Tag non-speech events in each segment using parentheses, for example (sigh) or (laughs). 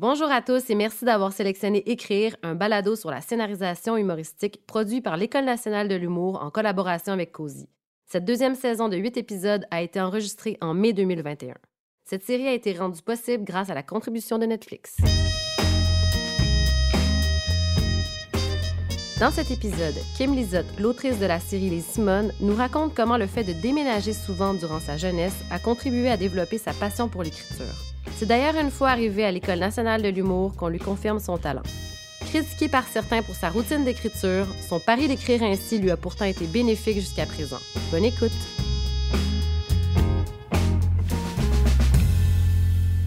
Bonjour à tous et merci d'avoir sélectionné Écrire, un balado sur la scénarisation humoristique produit par l'École nationale de l'humour en collaboration avec Cozy. Cette deuxième saison de huit épisodes a été enregistrée en mai 2021. Cette série a été rendue possible grâce à la contribution de Netflix. Dans cet épisode, Kim Lizotte, l'autrice de la série Les Simones, nous raconte comment le fait de déménager souvent durant sa jeunesse a contribué à développer sa passion pour l'écriture. C'est d'ailleurs une fois arrivé à l'École nationale de l'humour qu'on lui confirme son talent. Critiqué par certains pour sa routine d'écriture, son pari d'écrire ainsi lui a pourtant été bénéfique jusqu'à présent. Bonne écoute!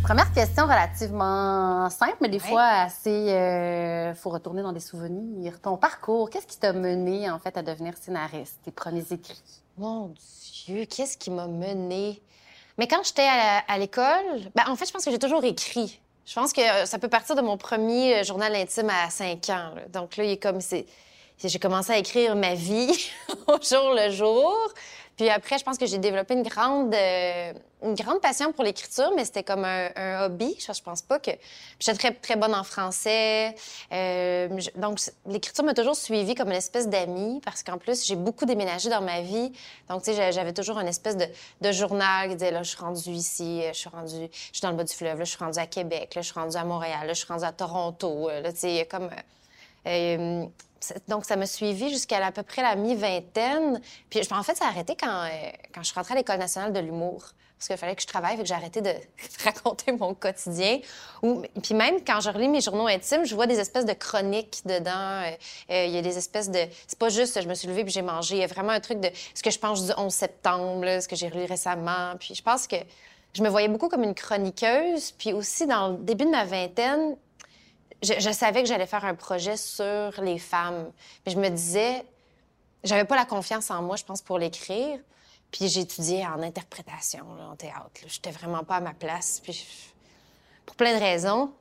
Première question relativement simple, mais des fois assez. Euh, faut retourner dans des souvenirs. Ton parcours, qu'est-ce qui t'a mené en fait à devenir scénariste, tes premiers écrits? Mon Dieu, qu'est-ce qui m'a mené? Mais quand j'étais à, l'école, ben, en fait, je pense que j'ai toujours écrit. Je pense que ça peut partir de mon premier euh, journal intime à 5 ans. Donc là, il est comme j'ai commencé à écrire ma vie (laughs) au jour le jour. Puis après, je pense que j'ai développé une grande, euh, une grande passion pour l'écriture, mais c'était comme un, hobby. Je, pense pas que. J'étais très, très bonne en français. Euh, donc, l'écriture m'a toujours suivie comme une espèce d'amie, parce qu'en plus, j'ai beaucoup déménagé dans ma vie. Donc, tu sais, j'avais toujours une espèce de, journal qui disait là, je suis rendue ici, je suis rendue, je suis dans le bas du fleuve, là, je suis rendue à Québec, là, je suis rendue à Montréal, là, je suis rendue à Toronto. Là, tu sais, comme. Euh, donc, ça m'a suivi jusqu'à à peu près la mi-vingtaine. Puis, en fait, ça a arrêté quand, euh, quand je suis rentrée à l'École nationale de l'humour. Parce qu'il fallait que je travaille, et que j'ai arrêté de (laughs) raconter mon quotidien. Ou, puis même quand je relis mes journaux intimes, je vois des espèces de chroniques dedans. Euh, euh, il y a des espèces de... C'est pas juste je me suis levée puis j'ai mangé. Il y a vraiment un truc de ce que je pense du 11 septembre, ce que j'ai relu récemment. Puis je pense que je me voyais beaucoup comme une chroniqueuse. Puis aussi, dans le début de ma vingtaine, je, savais que j'allais faire un projet sur les femmes. Mais je me disais, j'avais pas la confiance en moi, je pense, pour l'écrire. Puis étudié en interprétation, en théâtre. J'étais vraiment pas à ma place. Puis pour plein de raisons.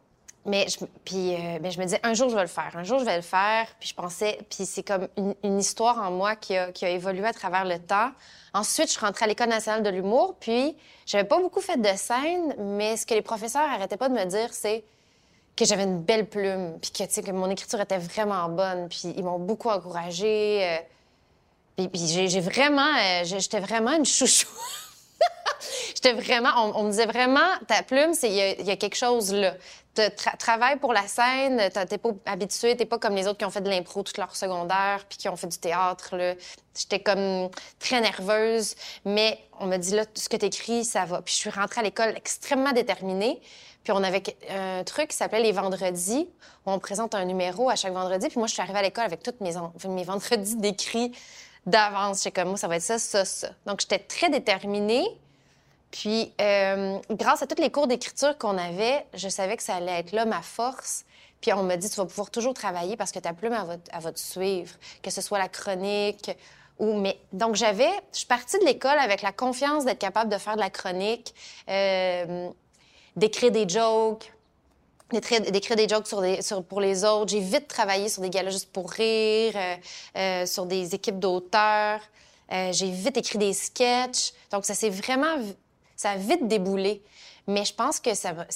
Mais je, puis, euh, je me disais, un jour, je vais le faire. Un jour, je vais le faire. Puis je pensais, puis c'est comme une, histoire en moi qui a, qui a, évolué à travers le temps. Ensuite, je rentrée à l'École nationale de l'humour. Puis j'avais pas beaucoup fait de scène, mais ce que les professeurs arrêtaient pas de me dire, c'est que j'avais une belle plume, puis que, que mon écriture était vraiment bonne, puis ils m'ont beaucoup encouragée. Euh, puis, j'ai vraiment... Euh, j'étais vraiment une chouchou. (laughs) j'étais vraiment... On, me disait vraiment, ta plume, il y, a quelque chose là. Tu travailles pour la scène, t'es pas habitué, t'es pas comme les autres qui ont fait de l'impro toute leur secondaire, puis qui ont fait du théâtre. J'étais comme très nerveuse, mais on m'a dit, là, ce que t'écris, ça va. Puis je suis rentrée à l'école extrêmement déterminée. Puis on avait un truc qui s'appelait les vendredis, où on présente un numéro à chaque vendredi. Puis moi, je suis arrivée à l'école avec tous mes, mes vendredis d'écrit d'avance. J'étais comme, moi, ça va être ça, ça, ça. Donc, j'étais très déterminée. Puis, euh, grâce à tous les cours d'écriture qu'on avait, je savais que ça allait être là ma force. Puis on m'a dit, tu vas pouvoir toujours travailler parce que ta plume, elle va, te suivre, que ce soit la chronique ou... Mais... Donc, j'avais... Je suis partie de l'école avec la confiance d'être capable de faire de la chronique. Euh, d'écrire des jokes, d'écrire des jokes pour les autres. J'ai vite travaillé sur des galas juste pour rire, euh, euh, sur des équipes d'auteurs. Euh, j'ai vite écrit des sketchs. Donc, ça s'est vraiment... Ça a vite déboulé. Mais je pense que ça, m'a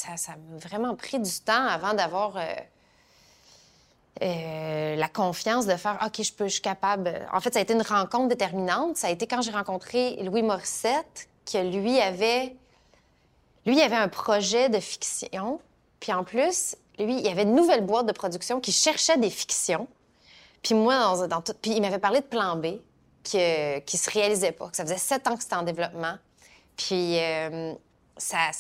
vraiment pris du temps avant d'avoir... la confiance de faire OK, je peux, je suis capable. En fait, ça a été une rencontre déterminante. Ça a été quand j'ai rencontré Louis Morissette, qui lui avait lui, il avait un projet de fiction. Puis en plus, lui, il avait une nouvelle boîte de production qui cherchait des fictions. Puis moi, dans. Puis il m'avait parlé de Plan B, qui, se réalisait pas, ça faisait sept ans que c'était en développement. Puis euh, ça,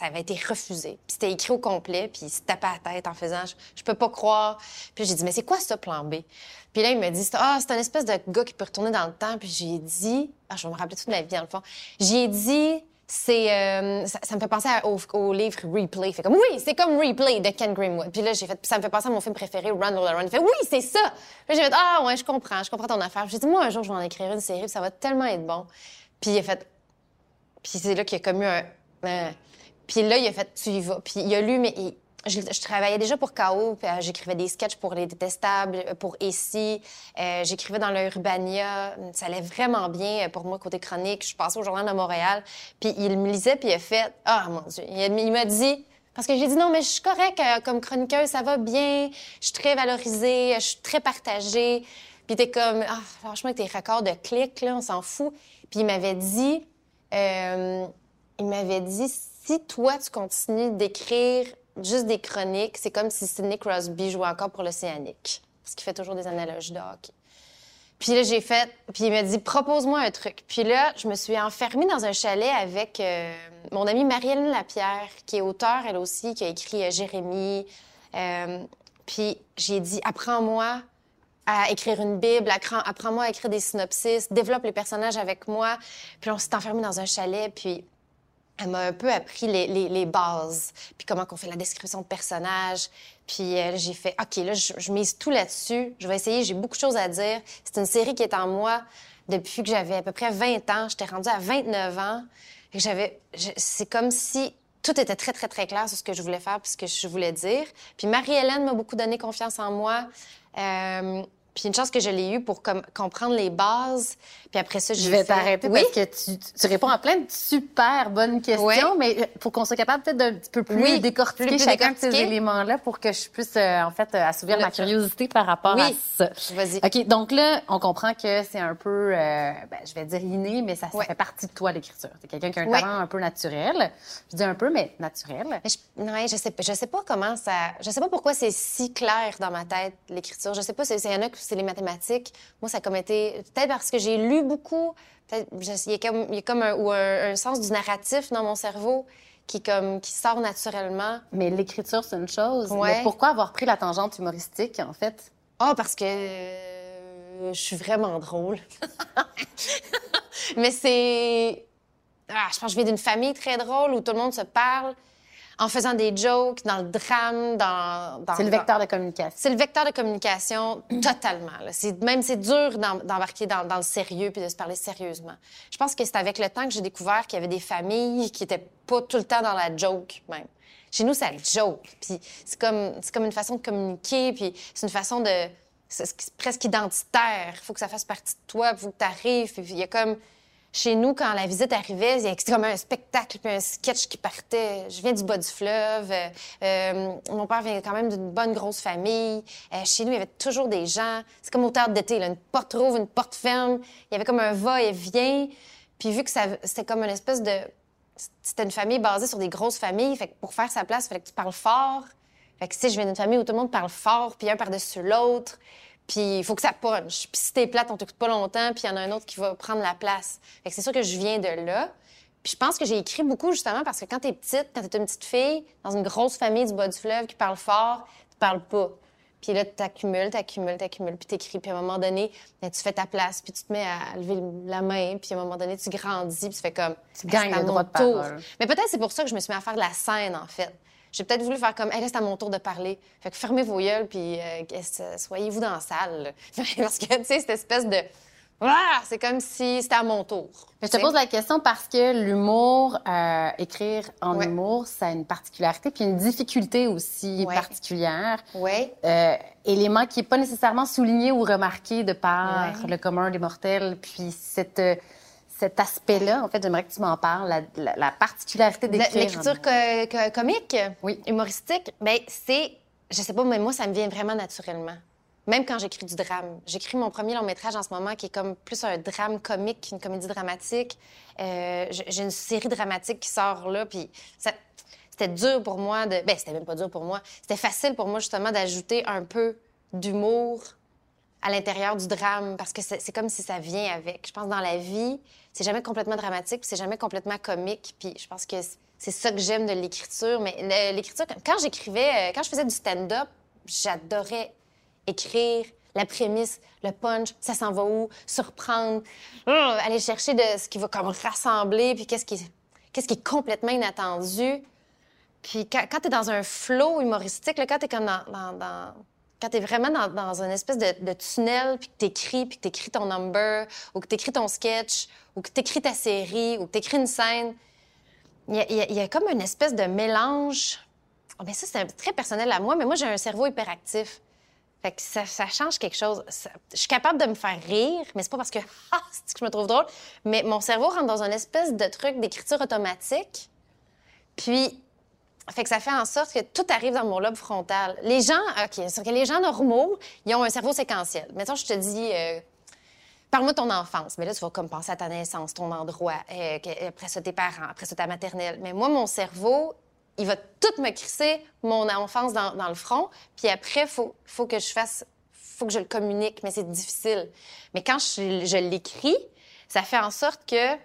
avait été refusé. Puis c'était écrit au complet, puis il se tapait la tête en faisant « je, peux pas croire ». Puis j'ai dit « mais c'est quoi ça, Plan B ?» Puis là, il me dit « ah, c'est un espèce de gars qui peut retourner dans le temps ». Puis j'ai dit... Ah, je vais me rappeler toute ma vie, dans le fond. J'ai dit c'est euh, ça, me fait penser au, livre Replay. Fait comme oui, c'est comme Replay de Ken Grimwood. Puis là j'ai fait ça me fait penser à mon film préféré Roller Run. Il fait oui, c'est ça. Puis j'ai fait ah ouais, je comprends, je comprends ton affaire. J'ai dit moi un jour je vais en écrire une série, ça va tellement être bon. Puis il a fait puis c'est là qu'il a comme eu un puis là il a fait tu y vas. Puis il a lu mais je, travaillais déjà pour KO, euh, j'écrivais des sketchs pour Les Détestables, euh, pour Essie, euh, j'écrivais dans le Urbania. Ça allait vraiment bien pour moi côté chronique. Je passais au Journal de Montréal, puis il me lisait, puis il a fait « Ah, mon Dieu! » Il m'a dit Parce que j'ai dit non, mais je suis correcte euh, comme chroniqueuse, ça va bien, je suis très valorisée, je suis très partagée. Puis t'es comme, ah, franchement, tes records de clics, là, on s'en fout. Puis il m'avait dit, euh, il m'avait dit, si toi, tu continues d'écrire juste des chroniques, c'est comme si Sidney Crosby jouait encore pour l'Océanique. Parce qu'il fait toujours des analogies de hockey. Puis là, j'ai fait. Puis il m'a dit, propose-moi un truc. Puis là, je me suis enfermée dans un chalet avec euh, mon amie Marielle Lapierre, qui est auteure, elle aussi, qui a écrit euh, Jérémie. Euh, puis j'ai dit, apprends-moi à écrire une Bible, apprends-moi à écrire des synopsis, développe les personnages avec moi. Puis on s'est enfermé dans un chalet, puis elle m'a un peu appris les, les, bases, puis comment qu'on fait la description de personnage. Puis euh, j'ai fait, OK, là, je, mise tout là-dessus. Je vais essayer, j'ai beaucoup de choses à dire. C'est une série qui est en moi depuis que j'avais à peu près 20 ans. J'étais rendue à 29 ans. Et j'avais, c'est comme si tout était très, très, très clair sur ce que je voulais faire puis ce que je voulais dire. Puis Marie-Hélène m'a beaucoup donné confiance en moi. Euh, puis une chance que je l'ai eu pour comprendre les bases. Puis après ça, je vais t'arrêter parce que tu, réponds à plein de super bonnes questions, mais pour qu'on soit capable peut-être d'un petit peu plus décortiquer chacun de ces éléments-là pour que je puisse euh, en fait euh, assouvir ma curiosité par rapport à ça. Vas-y. OK, donc là, on comprend que c'est un peu, euh, ben, je vais dire inné, mais ça, fait partie de toi l'écriture. C'est quelqu'un qui a un talent un peu naturel. Je dis un peu, mais naturel. je, je sais, je sais pas comment ça, je sais pas pourquoi c'est si clair dans ma tête l'écriture. Je sais pas, il y en a c'est les mathématiques. Moi, ça a comme été... Peut-être parce que j'ai lu beaucoup. Il y a comme, il y a comme un, ou un, sens du narratif dans mon cerveau qui, comme, qui sort naturellement. Mais l'écriture, c'est une chose. Mais pourquoi avoir pris la tangente humoristique, en fait? Ah, oh, parce que euh, je suis vraiment drôle. (laughs) Mais c'est... Ah, je pense que je viens d'une famille très drôle où tout le monde se parle en faisant des jokes, dans le drame, dans... c'est le vecteur de communication. C'est le vecteur de communication totalement. C'est, même c'est dur d'embarquer dans, dans, le sérieux puis de se parler sérieusement. Je pense que c'est avec le temps que j'ai découvert qu'il y avait des familles qui étaient pas tout le temps dans la joke même. Chez nous, c'est la joke. Puis c'est comme, c'est comme une façon de communiquer, puis c'est une façon de... C'est presque identitaire. Il faut que ça fasse partie de toi, il faut que tu arrives. Il y a comme chez nous, quand la visite arrivait, c'était comme un spectacle puis un sketch qui partait. Je viens du bas du fleuve. Euh, euh, mon père vient quand même d'une bonne grosse famille. Euh, chez nous, il y avait toujours des gens. C'est comme au théâtre d'été, une porte rouvre, une porte ferme. Il y avait comme un va-et-vient. Puis vu que c'était comme une espèce de... C'était une famille basée sur des grosses familles, pour faire sa place, il fallait que tu parles fort. Fait que si je viens d'une famille où tout le monde parle fort, puis un par-dessus l'autre, puis il faut que ça punch. Puis si t'es plate, on t'écoute pas longtemps, puis il y en a un autre qui va prendre la place. Fait que c'est sûr que je viens de là. Puis je pense que j'ai écrit beaucoup justement parce que quand t'es petite, quand t'es une petite fille, dans une grosse famille du bas du fleuve qui parle fort, tu parles pas. Puis là, t'accumules, t'accumules, t'accumules, puis t'écris. Puis à un moment donné, ben, tu fais ta place, puis tu te mets à lever la main, puis à un moment donné, tu grandis, puis tu fais comme... Tu gagnes le droit de parole. Mais peut-être c'est pour ça que je me suis mis à faire de la scène, en fait. J'ai peut-être voulu faire comme, hey, là, c'est à mon tour de parler. Fait que fermez vos yeux, puis euh, soyez-vous dans la salle. (laughs) parce que, tu sais, cette espèce de. Ah, c'est comme si c'était à mon tour. je te pose la question parce que l'humour, euh, écrire en humour, ça a une particularité, puis une difficulté aussi particulière. Oui. Euh, élément qui n'est pas nécessairement souligné ou remarqué de par le commun des mortels. Puis cette cet aspect-là, en fait, j'aimerais que tu m'en parles, la, particularité d'écrire. L'écriture comique, oui. humoristique, bien, c'est, je sais pas, mais moi, ça me vient vraiment naturellement. Même quand j'écris du drame. J'écris mon premier long métrage en ce moment qui est comme plus un drame comique qu'une comédie dramatique. Euh, j'ai une série dramatique qui sort là, puis c'était dur pour moi de... Ben, c'était même pas dur pour moi. C'était facile pour moi, justement, d'ajouter un peu d'humour à l'intérieur du drame parce que c'est comme si ça vient avec. Je pense dans la vie, c'est jamais complètement dramatique, c'est jamais complètement comique. Puis je pense que c'est ça que j'aime de l'écriture. Mais l'écriture, quand j'écrivais, euh, quand je faisais du stand-up, j'adorais écrire la prémisse, le punch, ça s'en va où, surprendre, euh, aller chercher de ce qui va comme rassembler, puis qu'est-ce qui, qu'est-ce qui est complètement inattendu. Puis quand, quand tu es dans un flow humoristique, quand tu es comme dans quand tu es vraiment dans, dans une espèce de, tunnel, puis que tu écris, puis que tu écris ton number, ou que tu écris ton sketch, ou que tu écris ta série, ou que tu écris une scène, il y, a comme une espèce de mélange. Oh, ça, c'est très personnel à moi, mais moi, j'ai un cerveau hyperactif. Fait que ça, change quelque chose. je suis capable de me faire rire, mais c'est pas parce que, (laughs) ah, c'est que je me trouve drôle, mais mon cerveau rentre dans une espèce de truc d'écriture automatique. Puis, Fait que ça fait en sorte que tout arrive dans mon lobe frontal. Les gens, OK, c'est que les gens normaux, ils ont un cerveau séquentiel. Mettons, je te dis, euh, parle-moi de ton enfance. Mais là, tu vas comme penser à ta naissance, ton endroit, euh, après ça, tes parents, après ça, ta maternelle. Mais moi, mon cerveau, il va tout me crisser mon enfance dans, le front. Puis après, faut, faut que je fasse, faut que je le communique, mais c'est difficile. Mais quand je l'écris, ça fait en sorte que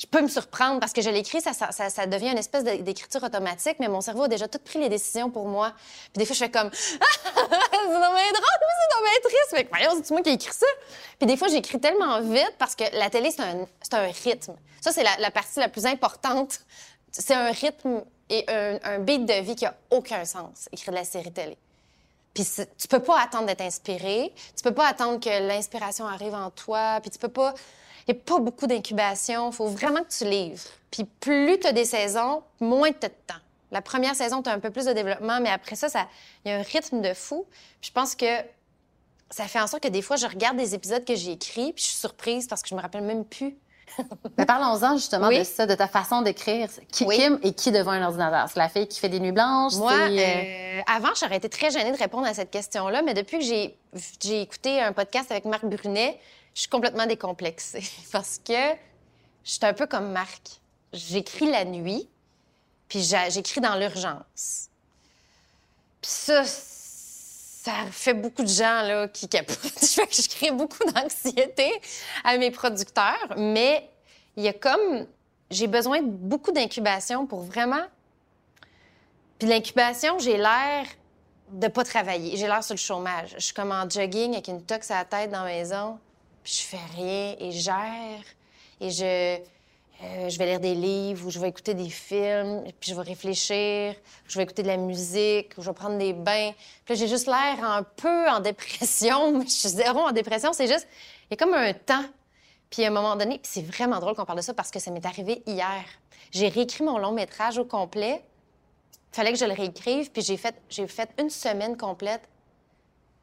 je peux me surprendre parce que je l'écris, ça, devient une espèce d'écriture automatique, mais mon cerveau a déjà tout pris les décisions pour moi. Puis des fois, je fais comme (laughs) c'est dans mes drôle, c'est dans mes triste. Mais voyons, c'est moi qui ai écrit ça? Puis des fois, j'écris tellement vite parce que la télé, c'est un, un, rythme. Ça, c'est la, partie la plus importante. C'est un rythme et un, un, beat de vie qui a aucun sens, écrire de la série télé. Puis tu peux pas attendre d'être inspiré, tu peux pas attendre que l'inspiration arrive en toi, puis tu peux pas n'y a pas beaucoup d'incubation. Il faut vraiment que tu livres. Puis plus tu as des saisons, moins tu as de temps. La première saison, tu as un peu plus de développement, mais après ça, il y a un rythme de fou. Puis je pense que ça fait en sorte que des fois, je regarde des épisodes que j'ai écrits, puis je suis surprise parce que je me rappelle même plus. Mais (laughs) parlons-en justement de ça, de ta façon d'écrire. Qui, Kim et qui devant un ordinateur? C'est la fille qui fait des nuits blanches? Moi, euh, euh, avant, j'aurais été très gênée de répondre à cette question-là, mais depuis que j'ai écouté un podcast avec Marc Brunet, je suis complètement décomplexée (laughs) parce que je suis un peu comme Marc. J'écris la nuit, puis j'écris dans l'urgence. Puis ça, ça fait beaucoup de gens là, qui capotent. (laughs) je crée beaucoup d'anxiété à mes producteurs, mais il y a comme... J'ai besoin de beaucoup d'incubation pour vraiment... Puis l'incubation, j'ai l'air de pas travailler. J'ai l'air sur le chômage. Je suis comme en jogging avec une tox à la tête dans la maison je fais rien et gère et je, euh, je vais lire des livres ou je vais écouter des films, puis je vais réfléchir, je vais écouter de la musique, ou je vais prendre des bains. Puis j'ai juste l'air un peu en dépression, (laughs) je suis zéro en dépression, c'est juste, il y a comme un temps. Puis à un moment donné, c'est vraiment drôle qu'on parle de ça parce que ça m'est arrivé hier. J'ai réécrit mon long métrage au complet. Fallait que je le réécrive, puis j'ai fait, j'ai fait une semaine complète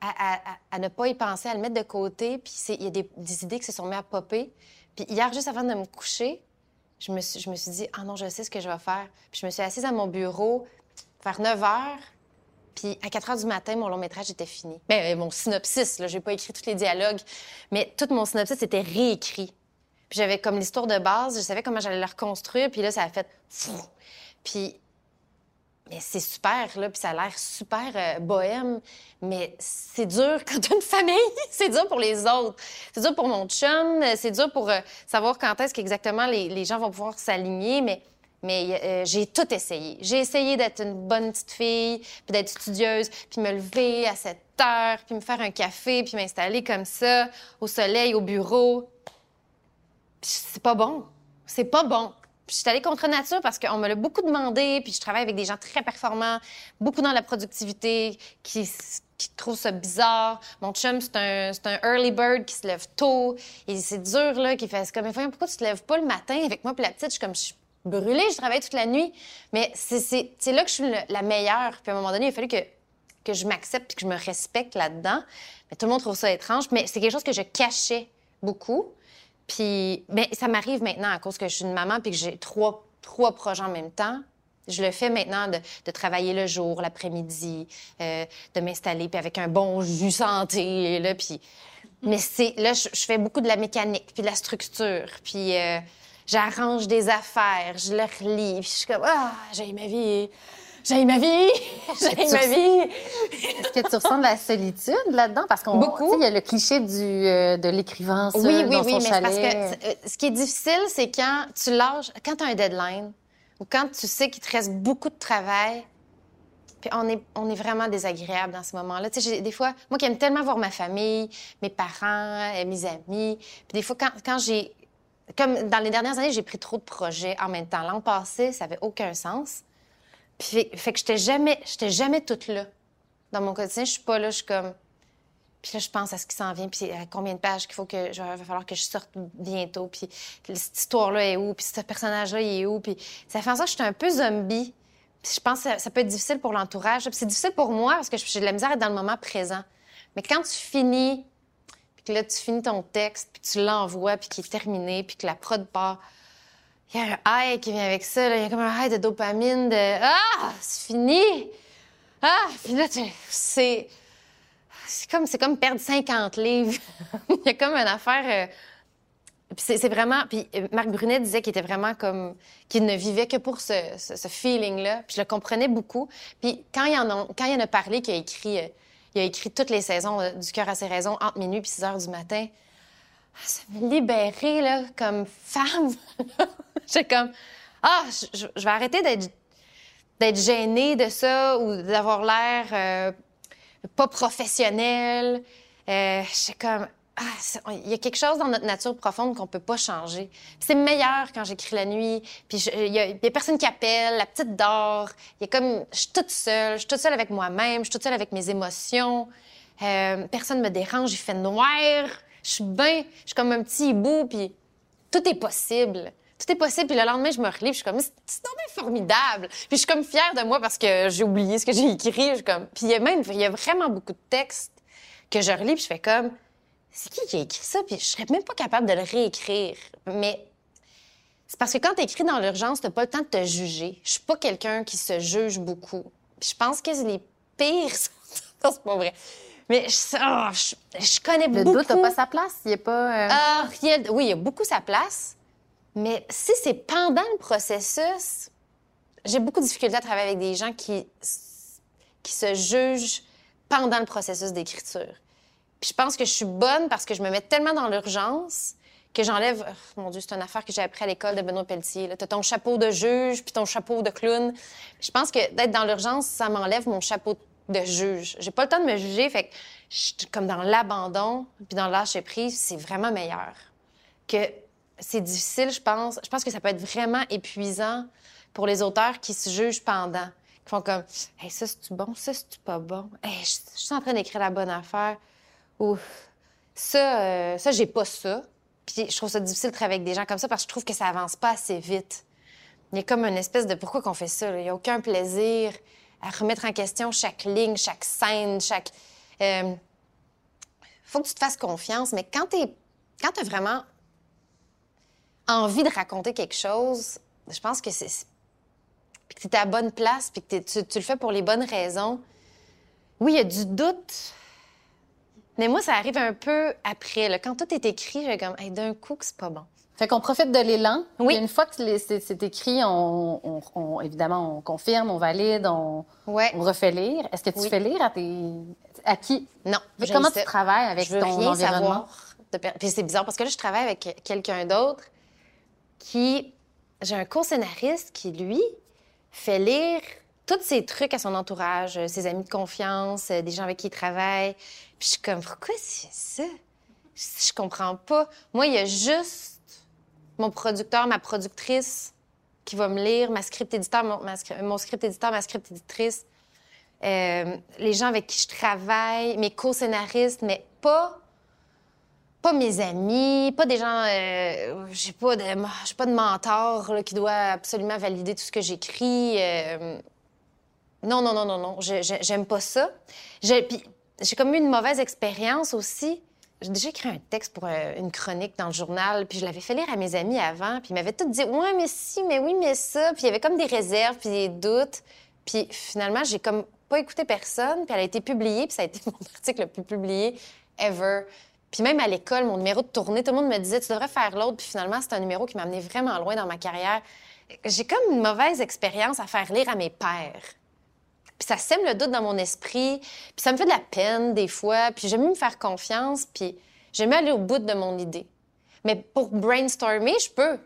à, ne pas y penser, à le mettre de côté. Puis il y a des, idées qui se sont mises à popper. Puis hier, juste avant de me coucher, je me suis, je me suis dit, ah non, je sais ce que je vais faire. Puis je me suis assise à mon bureau vers 9 heures. Puis à 4 heures du matin, mon long métrage était fini. Mais ben, mon synopsis, là, j'ai pas écrit tous les dialogues, mais tout mon synopsis était réécrit. Puis j'avais comme l'histoire de base, je savais comment j'allais le reconstruire, puis là, ça a fait... Puis mais c'est super, là, puis ça a l'air super euh, bohème. Mais c'est dur quand t'as une famille. (laughs) c'est dur pour les autres. C'est dur pour mon chum. C'est dur pour euh, savoir quand est-ce qu'exactement les, les, gens vont pouvoir s'aligner. Mais, mais euh, j'ai tout essayé. J'ai essayé d'être une bonne petite fille, puis d'être studieuse, puis me lever à cette heure, puis me faire un café, puis m'installer comme ça, au soleil, au bureau. c'est pas bon. C'est pas bon. Puis je suis allée contre nature parce qu'on me l'a beaucoup demandé, puis je travaille avec des gens très performants, beaucoup dans la productivité, qui, qui trouvent ça bizarre. Mon chum, c'est un, un, early bird qui se lève tôt. Et c'est dur, là, qui fait comme, pourquoi tu te lèves pas le matin avec moi? Puis la petite, je suis comme, je suis brûlée, je travaille toute la nuit. Mais c'est là que je suis la meilleure. Puis à un moment donné, il a fallu que, que je m'accepte que je me respecte là-dedans. Mais tout le monde trouve ça étrange. Mais c'est quelque chose que je cachais beaucoup. Puis, ben, ça m'arrive maintenant à cause que je suis une maman puis que j'ai trois, trois projets en même temps. Je le fais maintenant de, travailler le jour, l'après-midi, euh, de m'installer puis avec un bon jus santé là. Puis, mais c'est là, je, fais beaucoup de la mécanique puis de la structure puis euh, j'arrange des affaires, je le relis. Puis je suis comme ah, j'ai ma vie j'ai ma vie, (laughs) j'ai ma vie. Est-ce que tu ressens de la solitude là-dedans? Parce qu'on Beaucoup. Il y a le cliché du, euh, de l'écrivain seul oui, oui, dans oui, son mais chalet. parce que euh, ce qui est difficile, c'est quand tu lâches, quand tu as un deadline ou quand tu sais qu'il te reste beaucoup de travail, puis on est, on est vraiment désagréable dans ce moment-là. Tu sais, des fois, moi qui aime tellement voir ma famille, mes parents, euh, mes amis, puis des fois, quand, quand j'ai... Comme dans les dernières années, j'ai pris trop de projets en même temps. L'an passé, ça avait aucun sens. Puis, fait que j'étais jamais, j'étais jamais toute là. Dans mon quotidien, je suis pas là, je suis comme. Puis là, je pense à ce qui s'en vient, puis à combien de pages qu'il faut que. Il va falloir que je sorte bientôt, puis cette histoire-là est où, puis ce personnage-là, il est où. Puis ça fait en sorte que je suis un peu zombie. Puis je pense que ça, peut être difficile pour l'entourage. Puis c'est difficile pour moi parce que j'ai de la misère à être dans le moment présent. Mais quand tu finis, puis que là, tu finis ton texte, puis tu l'envoies, puis qu'il est terminé, puis que la prod part il y a un high qui vient avec ça. Il y a comme un high de dopamine, de Ah, c'est fini! Ah! Puis c'est. C'est comme, c'est comme perdre 50 livres. (laughs) il y a comme une affaire. Euh, puis c'est vraiment. Puis euh, Marc Brunet disait qu'il était vraiment comme. qu'il ne vivait que pour ce, feeling-là. Puis je le comprenais beaucoup. Puis quand il en a, quand il en a parlé, qu'il a écrit. Euh, il a écrit toutes les saisons du cœur à ses raisons entre minuit et 6 heures du matin. Ça m'a libérée, là, comme femme. (laughs) J'ai comme, ah, je, vais arrêter d'être, gênée de ça ou d'avoir l'air euh, pas professionnel. Euh, J'ai comme, ah, il y a quelque chose dans notre nature profonde qu'on peut pas changer. C'est meilleur quand j'écris la nuit. Puis il y, a des personnes qui appellent, la petite dort. Il y a comme, je suis toute seule, je suis toute seule avec moi-même, je suis toute seule avec mes émotions. Euh, personne me dérange, il fait noir. Je suis bien, je suis comme un petit hibou, puis tout est possible tout est possible. Puis le lendemain, je me relis, puis je suis comme, c'est formidable. Puis je suis comme fière de moi parce que j'ai oublié ce que j'ai écrit. Je comme... Puis il y a même, il y a vraiment beaucoup de textes que je relis, puis je fais comme, c'est qui qui a écrit ça? Puis je serais même pas capable de le réécrire. Mais c'est parce que quand tu écris dans l'urgence, t'as pas le temps de te juger. Je suis pas quelqu'un qui se juge beaucoup. Puis je pense que les pires (laughs) sont... c'est pas vrai. Mais je, oh, je, connais beaucoup... Le doute n'a pas sa place? Il n'y a pas... Euh... Ah, oui, il y a beaucoup sa place. Mais si c'est pendant le processus, j'ai beaucoup de difficultés à travailler avec des gens qui, qui se jugent pendant le processus d'écriture. Puis je pense que je suis bonne parce que je me mets tellement dans l'urgence que j'enlève. Oh, mon Dieu, c'est une affaire que j'ai appris à l'école de Benoît Pelletier. Tu as ton chapeau de juge puis ton chapeau de clown. Je pense que d'être dans l'urgence, ça m'enlève mon chapeau de juge. J'ai pas le temps de me juger, fait que comme dans l'abandon puis dans lâcher prise, c'est vraiment meilleur que c'est difficile, je pense. Je pense que ça peut être vraiment épuisant pour les auteurs qui se jugent pendant, qui font comme hey, ça c'est bon, ça c'est pas bon, hey, je, suis en train d'écrire la bonne affaire ou ça, euh, ça j'ai pas ça. Puis je trouve ça difficile de travailler avec des gens comme ça parce que je trouve que ça avance pas assez vite. Il y a comme une espèce de pourquoi qu'on fait ça. Il n'y a aucun plaisir à remettre en question chaque ligne, chaque scène, chaque. Euh... Faut que tu te fasses confiance, mais quand tu quand as vraiment envie de raconter quelque chose, je pense que c'est. Puis que tu es à la bonne place, puis que tu, le fais pour les bonnes raisons. Oui, il y a du doute. Mais moi, ça arrive un peu après. Là. Quand tout est écrit, j'ai comme, d'un coup, c'est pas bon. Fait qu'on profite de l'élan. Oui. une fois que c'est écrit, on, évidemment, on confirme, on valide, on, refait lire. Est-ce que tu fais lire à tes. À qui? Non. comment tu travailles avec je ton rien environnement? Savoir Puis c'est bizarre parce que là, je travaille avec quelqu'un d'autre qui. J'ai un co-scénariste qui, lui, fait lire tous ses trucs à son entourage, ses amis de confiance, des gens avec qui il travaille. Puis je suis comme, pourquoi c'est ça? Je, comprends pas. Moi, il y a juste mon producteur, ma productrice qui va me lire, ma script éditeur, mon, script éditeur, ma script éditrice, euh, les gens avec qui je travaille, mes co-scénaristes, mais pas pas mes amis, pas des gens. Euh, j'ai pas de, j'ai pas de mentor qui doit absolument valider tout ce que j'écris. Euh, non, non, non, non, non. J'aime pas ça. J'ai, j'ai comme eu une mauvaise expérience aussi. J'ai déjà écrit un texte pour euh, une chronique dans le journal, puis je l'avais fait lire à mes amis avant, puis ils m'avaient tout dit Ouais, mais si, mais oui, mais ça. Puis il y avait comme des réserves, puis des doutes. Puis finalement, j'ai comme pas écouté personne, puis elle a été publiée, puis ça a été (laughs) mon article le plus publié ever. Puis même à l'école, mon numéro de tournée, tout le monde me disait tu devrais faire l'autre. Puis finalement, c'est un numéro qui m'a amené vraiment loin dans ma carrière. J'ai comme une mauvaise expérience à faire lire à mes pères. Puis ça sème le doute dans mon esprit. Puis ça me fait de la peine des fois. Puis j'aime me faire confiance. Puis j'aime aller au bout de mon idée. Mais pour brainstormer, je peux.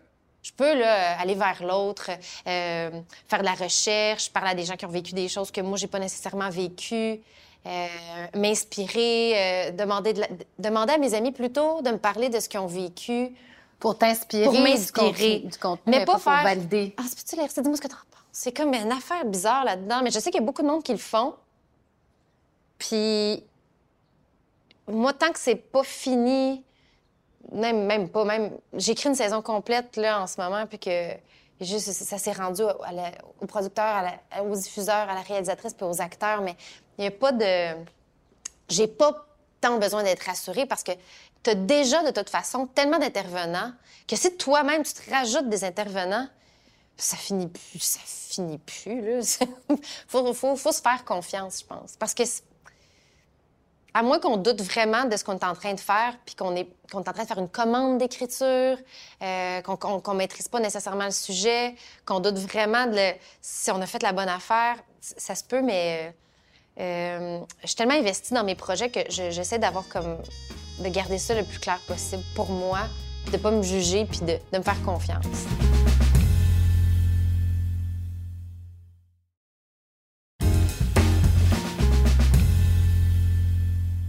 Je peux là, aller vers l'autre, euh, faire de la recherche, parler à des gens qui ont vécu des choses que moi, j'ai pas nécessairement vécues. Euh, m'inspirer, euh, demander, demander à mes amis plutôt de me parler de ce qu'ils ont vécu. Pour t'inspirer. Pour m'inspirer. Du, contenu, mais pas, faire. Pour valider. Ah, peux-tu lire Dis-moi ce que tu en penses. C'est comme une affaire bizarre là-dedans, mais je sais qu'il y a beaucoup de monde qui le font. Puis, moi, tant que c'est pas fini, même, même pas, même. J'écris une saison complète là en ce moment, puis que juste, ça s'est rendu au producteur, aux diffuseurs, à la réalisatrice, puis aux acteurs, mais il n'y a pas de. J'ai pas tant besoin d'être rassuré parce que tu as déjà, de toute façon, tellement d'intervenants que si toi-même, tu te rajoutes des intervenants, ça finit plus, ça finit plus, là. (laughs) faut, faut, faut, se faire confiance, je pense. Parce que à moins qu'on doute vraiment de ce qu'on est en train de faire, puis qu'on est, qu'on est en train de faire une commande d'écriture, euh, qu'on ne maîtrise pas nécessairement le sujet, qu'on doute vraiment de si on a fait la bonne affaire, ça se peut, mais euh, je suis tellement investie dans mes projets que j'essaie d'avoir comme de garder ça le plus clair possible pour moi, de pas me juger, puis de, de me faire confiance.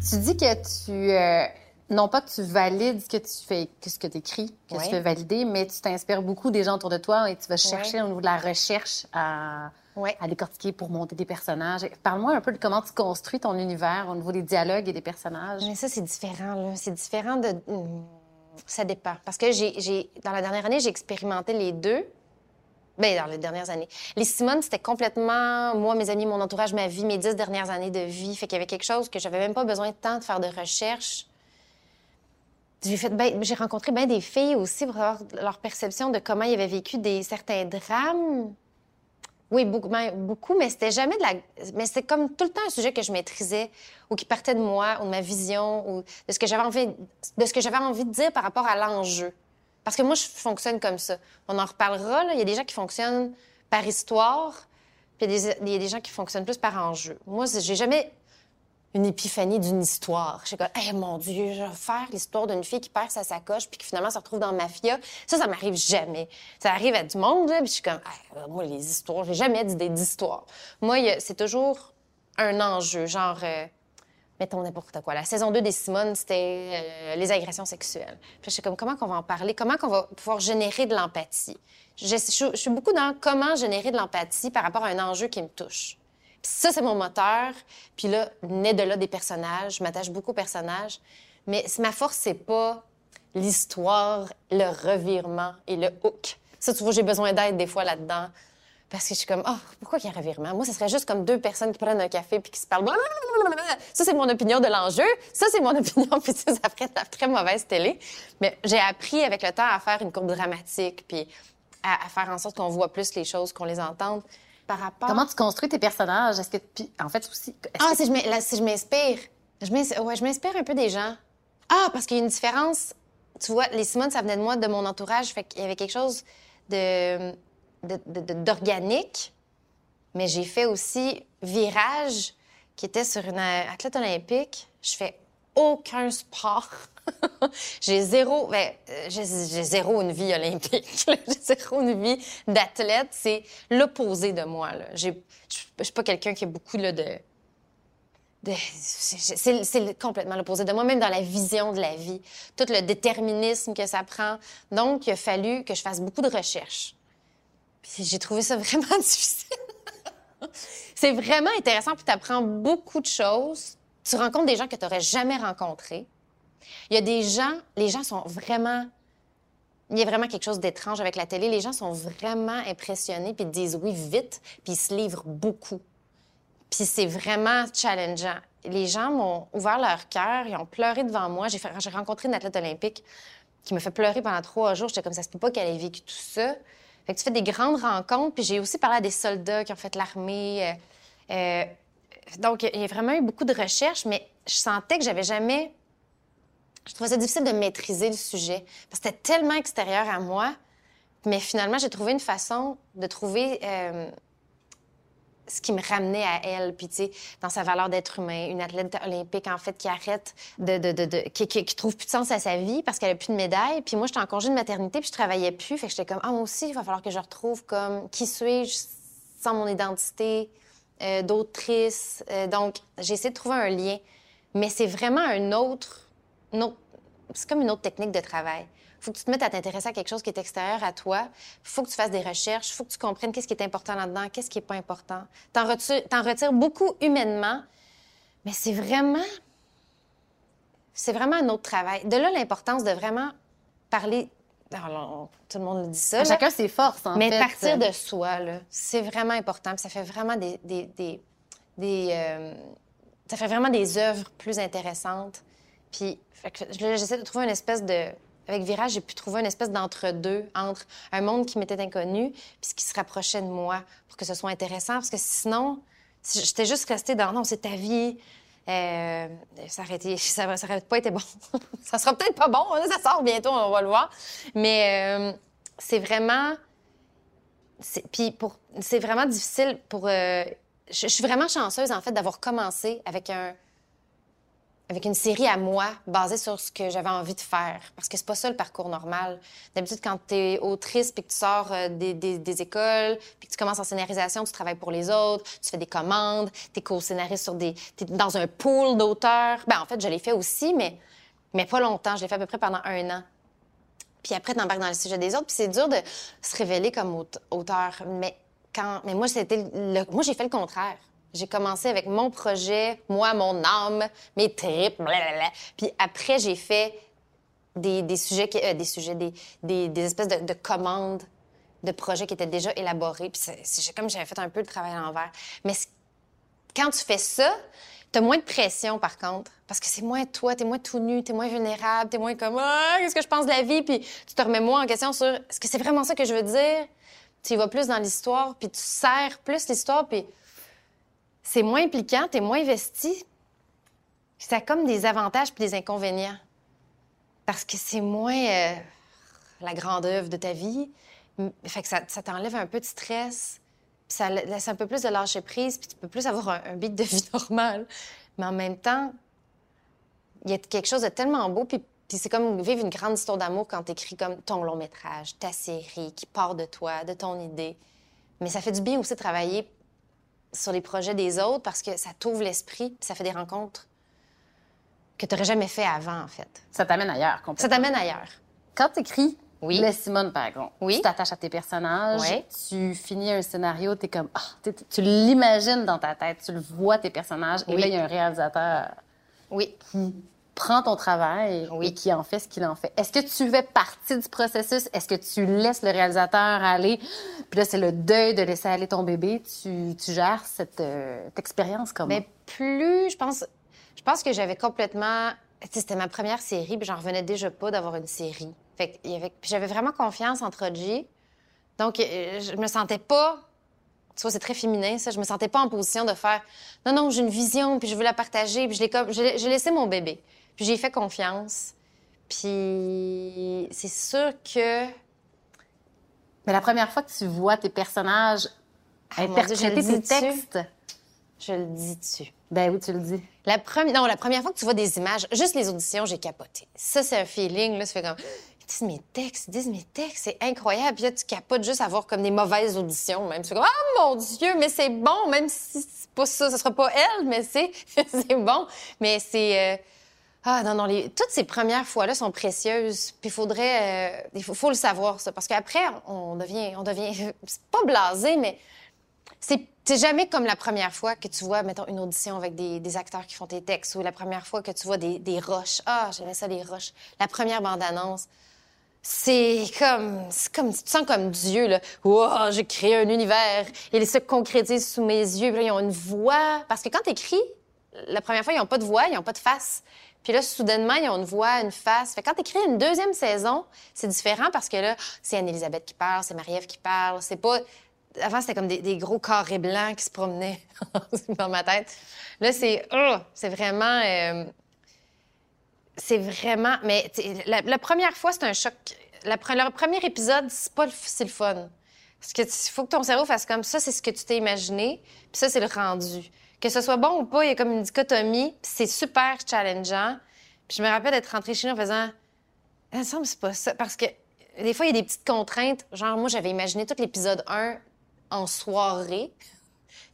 Tu dis que tu. Euh, non pas que tu valides ce que tu fais, ce que tu écris, que tu fais valider, mais tu t'inspires beaucoup des gens autour de toi et tu vas chercher au niveau de la recherche à, à décortiquer pour monter des personnages. Parle-moi un peu de comment tu construis ton univers au niveau des dialogues et des personnages. Mais ça, c'est différent. Là. C'est différent de. Hmm, ça dépend. Parce que j'ai, dans la dernière année, j'ai expérimenté les deux. Bien, dans les dernières années. Les Simone, c'était complètement moi, mes amis, mon entourage, ma vie, mes dix dernières années de vie. Fait qu'il y avait quelque chose que j'avais même pas besoin de temps de faire de recherche. J'ai fait j'ai rencontré bien des filles aussi pour avoir leur perception de comment ils avaient vécu des certains drames. Oui, beaucoup, ben, beaucoup mais c'était jamais de la. Mais c'était comme tout le temps un sujet que je maîtrisais ou qui partait de moi ou de ma vision ou de ce que j'avais envie, de ce que j'avais envie de dire par rapport à l'enjeu. Parce que moi, je fonctionne comme ça. On en reparlera. Là. Il y a des gens qui fonctionnent par histoire, puis il y, a des gens qui fonctionnent plus par enjeu. Moi, j'ai jamais une épiphanie d'une histoire. Je suis comme, hey, mon Dieu, je vais faire l'histoire d'une fille qui perd sa sacoche puis qui finalement se retrouve dans mafia. Ça, ça m'arrive jamais. Ça arrive à du monde, là, puis je suis comme, moi, les histoires, j'ai jamais d'idée d'histoire. Moi, c'est toujours un enjeu, genre, euh, mettons n'importe quoi. La saison 2 des Simone, c'était euh, les agressions sexuelles. Puis je suis comme, comment qu'on va en parler? Comment qu'on va pouvoir générer de l'empathie? Je, suis beaucoup dans comment générer de l'empathie par rapport à un enjeu qui me touche. Ça, c'est mon moteur. Puis là, naît de là des personnages. Je m'attache beaucoup aux personnages. Mais ma force, c'est pas l'histoire, le revirement et le hook. Ça, tu vois, j'ai besoin d'aide des fois là-dedans. Parce que je suis comme, oh, pourquoi qu'il y a un revirement? Moi, ce serait juste comme deux personnes qui prennent un café puis qui se parlent. Ça, c'est mon opinion de l'enjeu. Ça, c'est mon (laughs) opinion, puis ça, ça ferait très mauvaise télé. Mais j'ai appris avec le temps à faire une courbe dramatique, puis à, faire en sorte qu'on voit plus les choses, qu'on les entende. Par rapport... Comment tu construis tes personnages? Est-ce que, puis, en fait, aussi... Ah, si je m'inspire. Je m'inspire un peu des gens. Ah, parce qu'il y a une différence. Tu vois, les Simone, ça venait de moi, de mon entourage. Fait qu'il y avait quelque chose de d'organique, mais j'ai fait aussi virage qui était sur une athlète olympique. Je fais aucun sport. (laughs) j'ai zéro, ben, j'ai zéro une vie olympique. (laughs) j'ai zéro une vie d'athlète. C'est l'opposé de moi. Je suis pas quelqu'un qui a beaucoup de c'est complètement l'opposé de moi, même dans la vision de la vie, tout le déterminisme que ça prend. Donc, il a fallu que je fasse beaucoup de recherches. J'ai trouvé ça (laughs) vraiment difficile. c'est vraiment intéressant, puis tu apprends beaucoup de choses. Tu rencontres des gens que tu n'aurais jamais rencontrés. Il y a des gens, les gens sont vraiment. Il y a vraiment quelque chose d'étrange avec la télé. Les gens sont vraiment impressionnés, puis disent oui vite, puis ils se livrent beaucoup. Puis c'est vraiment challengeant. Les gens m'ont ouvert leur cœur, ils ont pleuré devant moi. J'ai rencontré une athlète olympique qui me fait pleurer pendant trois jours. J'étais comme ça, se peut pas qu'elle ait vécu tout ça. Fait que tu fais des grandes rencontres. Puis j'ai aussi parlé à des soldats qui ont fait l'armée. Euh, euh, donc, il y a vraiment eu beaucoup de recherches, mais je sentais que j'avais jamais. Je trouvais ça difficile de maîtriser le sujet parce que c'était tellement extérieur à moi. Mais finalement, j'ai trouvé une façon de trouver euh, ce qui me ramenait à elle, puis tu sais, dans sa valeur d'être humain, une athlète olympique en fait qui arrête de, de, de, qui, trouve plus de sens à sa vie parce qu'elle a plus de médaille. Puis moi, j'étais en congé de maternité, puis je travaillais plus, fait que j'étais comme ah moi aussi, il va falloir que je retrouve comme qui suis-je sans mon identité euh, d'autrice. Euh, donc j'ai essayé de trouver un lien, mais c'est vraiment un autre, autre c'est comme une autre technique de travail faut que tu te mettes à t'intéresser à quelque chose qui est extérieur à toi. faut que tu fasses des recherches. faut que tu comprennes qu'est-ce qui est important là-dedans, qu'est-ce qui est pas important. T'en retires, en retires beaucoup humainement, mais c'est vraiment... C'est vraiment un autre travail. De là, l'importance de vraiment parler alors, tout le monde dit ça. chacun ses forces, en mais fait. Mais partir de soi, c'est vraiment important. ça fait vraiment des, des, des, des, euh, ça fait vraiment des œuvres plus intéressantes. Puis, j'essaie de trouver une espèce de. Avec Virage, j'ai pu trouver une espèce d'entre-deux entre un monde qui m'était inconnu puis ce qui se rapprochait de moi pour que ce soit intéressant. Parce que sinon, j'étais juste restée dans non, c'est ta vie. Euh, ça n'aurait (laughs) ça, pas été bon. (laughs) ça sera peut-être pas bon. Hein, ça sort bientôt, on va le voir. Mais euh, c'est vraiment. Puis pour... c'est vraiment difficile pour. Euh, je, suis vraiment chanceuse, en fait, d'avoir commencé avec un, avec une série à moi basée sur ce que j'avais envie de faire. Parce que c'est pas ça le parcours normal. D'habitude, quand tu es autrice puis que tu sors euh, des, écoles puis que tu commences en scénarisation, tu travailles pour les autres, tu fais des commandes, tu es co-scénariste sur des... Tu dans un pool d'auteurs. Ben en fait, je l'ai fait aussi, mais, mais pas longtemps. Je l'ai fait à peu près pendant un an. Puis après, t'embarques dans le sujet des autres. Puis c'est dur de se révéler comme auteur. Mais quand... Mais moi, c'était moi, j'ai fait le contraire. J'ai commencé avec mon projet, moi, mon âme, mes tripes, blablabla. Puis après, j'ai fait des, sujets, euh, des sujets, des, des, des espèces de, de, commandes de projets qui étaient déjà élaborés. Puis c'est comme j'avais fait un peu le travail à l'envers. Mais quand tu fais ça, t'as moins de pression, par contre. Parce que c'est moins toi, t'es moins tout nu, t'es moins vulnérable, t'es moins comme ah, qu'est-ce que je pense de la vie, puis tu te remets moins en question sur est-ce que c'est vraiment ça que je veux dire? Tu y vas plus dans l'histoire, puis tu sers plus l'histoire, puis c'est moins impliquant, tu es moins investi. Ça a comme des avantages puis des inconvénients. Parce que c'est moins euh, la grande œuvre de ta vie. Fait que ça, t'enlève un peu de stress. Puis ça laisse un peu plus de lâcher prise, puis tu peux plus avoir un, un de (laughs) vie normal. Mais en même temps, il y a quelque chose de tellement beau, puis, c'est comme vivre une grande histoire d'amour quand tu écris comme ton long métrage, ta série, qui part de toi, de ton idée. Mais ça fait du bien aussi de travailler sur les projets des autres parce que ça t'ouvre l'esprit, ça fait des rencontres que tu n'aurais jamais fait avant, en fait. Ça t'amène ailleurs, complètement. Ça t'amène ailleurs. Quand tu écris oui. Les Simone, par exemple, oui. tu t'attaches à tes personnages, oui. tu finis un scénario, es comme, oh, tu l'imagines dans ta tête, tu le vois, tes personnages, et là, il y a un réalisateur oui. qui prend ton travail et qui en fait ce qu'il en fait. Est-ce que tu fais partie du processus? Est-ce que tu laisses le réalisateur aller? Puis là, c'est le deuil de laisser aller ton bébé. Tu, tu gères cette, euh, expérience comment? Mais plus, je pense, je pense que j'avais complètement... C'était ma première série, puis j'en revenais déjà pas d'avoir une série. Fait avait... j'avais vraiment confiance en Troji. Donc, euh, je me sentais pas tu vois, c'est très féminin, ça. Je me sentais pas en position de faire non, non, j'ai une vision, puis je veux la partager, puis je l'ai j'ai laissé mon bébé. Puis j'ai fait confiance. Puis c'est sûr que. Mais la première fois que tu vois tes personnages oh interpréter tes textes. Je le dis dessus. Ben oui, tu le dis. La première, non, la première fois que tu vois des images, juste les auditions, j'ai capoté. Ça, c'est un feeling, là, ça fait comme, ils disent mes textes, ils disent mes textes, c'est incroyable. Puis là, tu capotes juste à voir comme des mauvaises auditions, même. Tu fais comme, oh mon Dieu, mais c'est bon, même si c'est pas ça, ce sera pas elle, mais c'est, (laughs) c'est bon. Mais c'est, euh, ah non, non, toutes ces premières fois-là sont précieuses. Puis il faudrait... Euh, il faut, le savoir, ça. Parce qu'après, on devient... On devient... (laughs) C'est pas blasé, mais c'est jamais comme la première fois que tu vois, mettons, une audition avec des, acteurs qui font tes textes ou la première fois que tu vois des, des roches. Ah, j'aimais ça, les roches. La première bande-annonce. C'est comme, comme, tu sens comme Dieu, là. Wow, j'ai créé un univers. Il se concrétise sous mes yeux. Puis là, ils ont une voix. Parce que quand t'écris, la première fois, ils n'ont pas de voix, ils n'ont pas de face. Puis là, soudainement, ils ont une voix, une face. Fait quand tu écris une deuxième saison, c'est différent parce que là, c'est Anne-Elisabeth qui parle, c'est Marie-Ève qui parle. C'est pas. Avant, c'était comme des, gros carrés blancs qui se promenaient (laughs) dans ma tête. Là, c'est. Oh, c'est vraiment. Euh, c'est vraiment. Mais la, première fois, c'est un choc. La, le premier épisode, c'est pas le, le fun. Parce que faut que ton cerveau fasse comme ça, c'est ce que tu t'es imaginé, puis ça, c'est le rendu. Que ce soit bon ou pas, il y a comme une dichotomie, c'est super challengeant. Puis je me rappelle d'être rentrée chez nous en faisant Il me c'est pas ça. Parce que des fois, il y a des petites contraintes. Genre, moi, j'avais imaginé tout l'épisode 1 en soirée.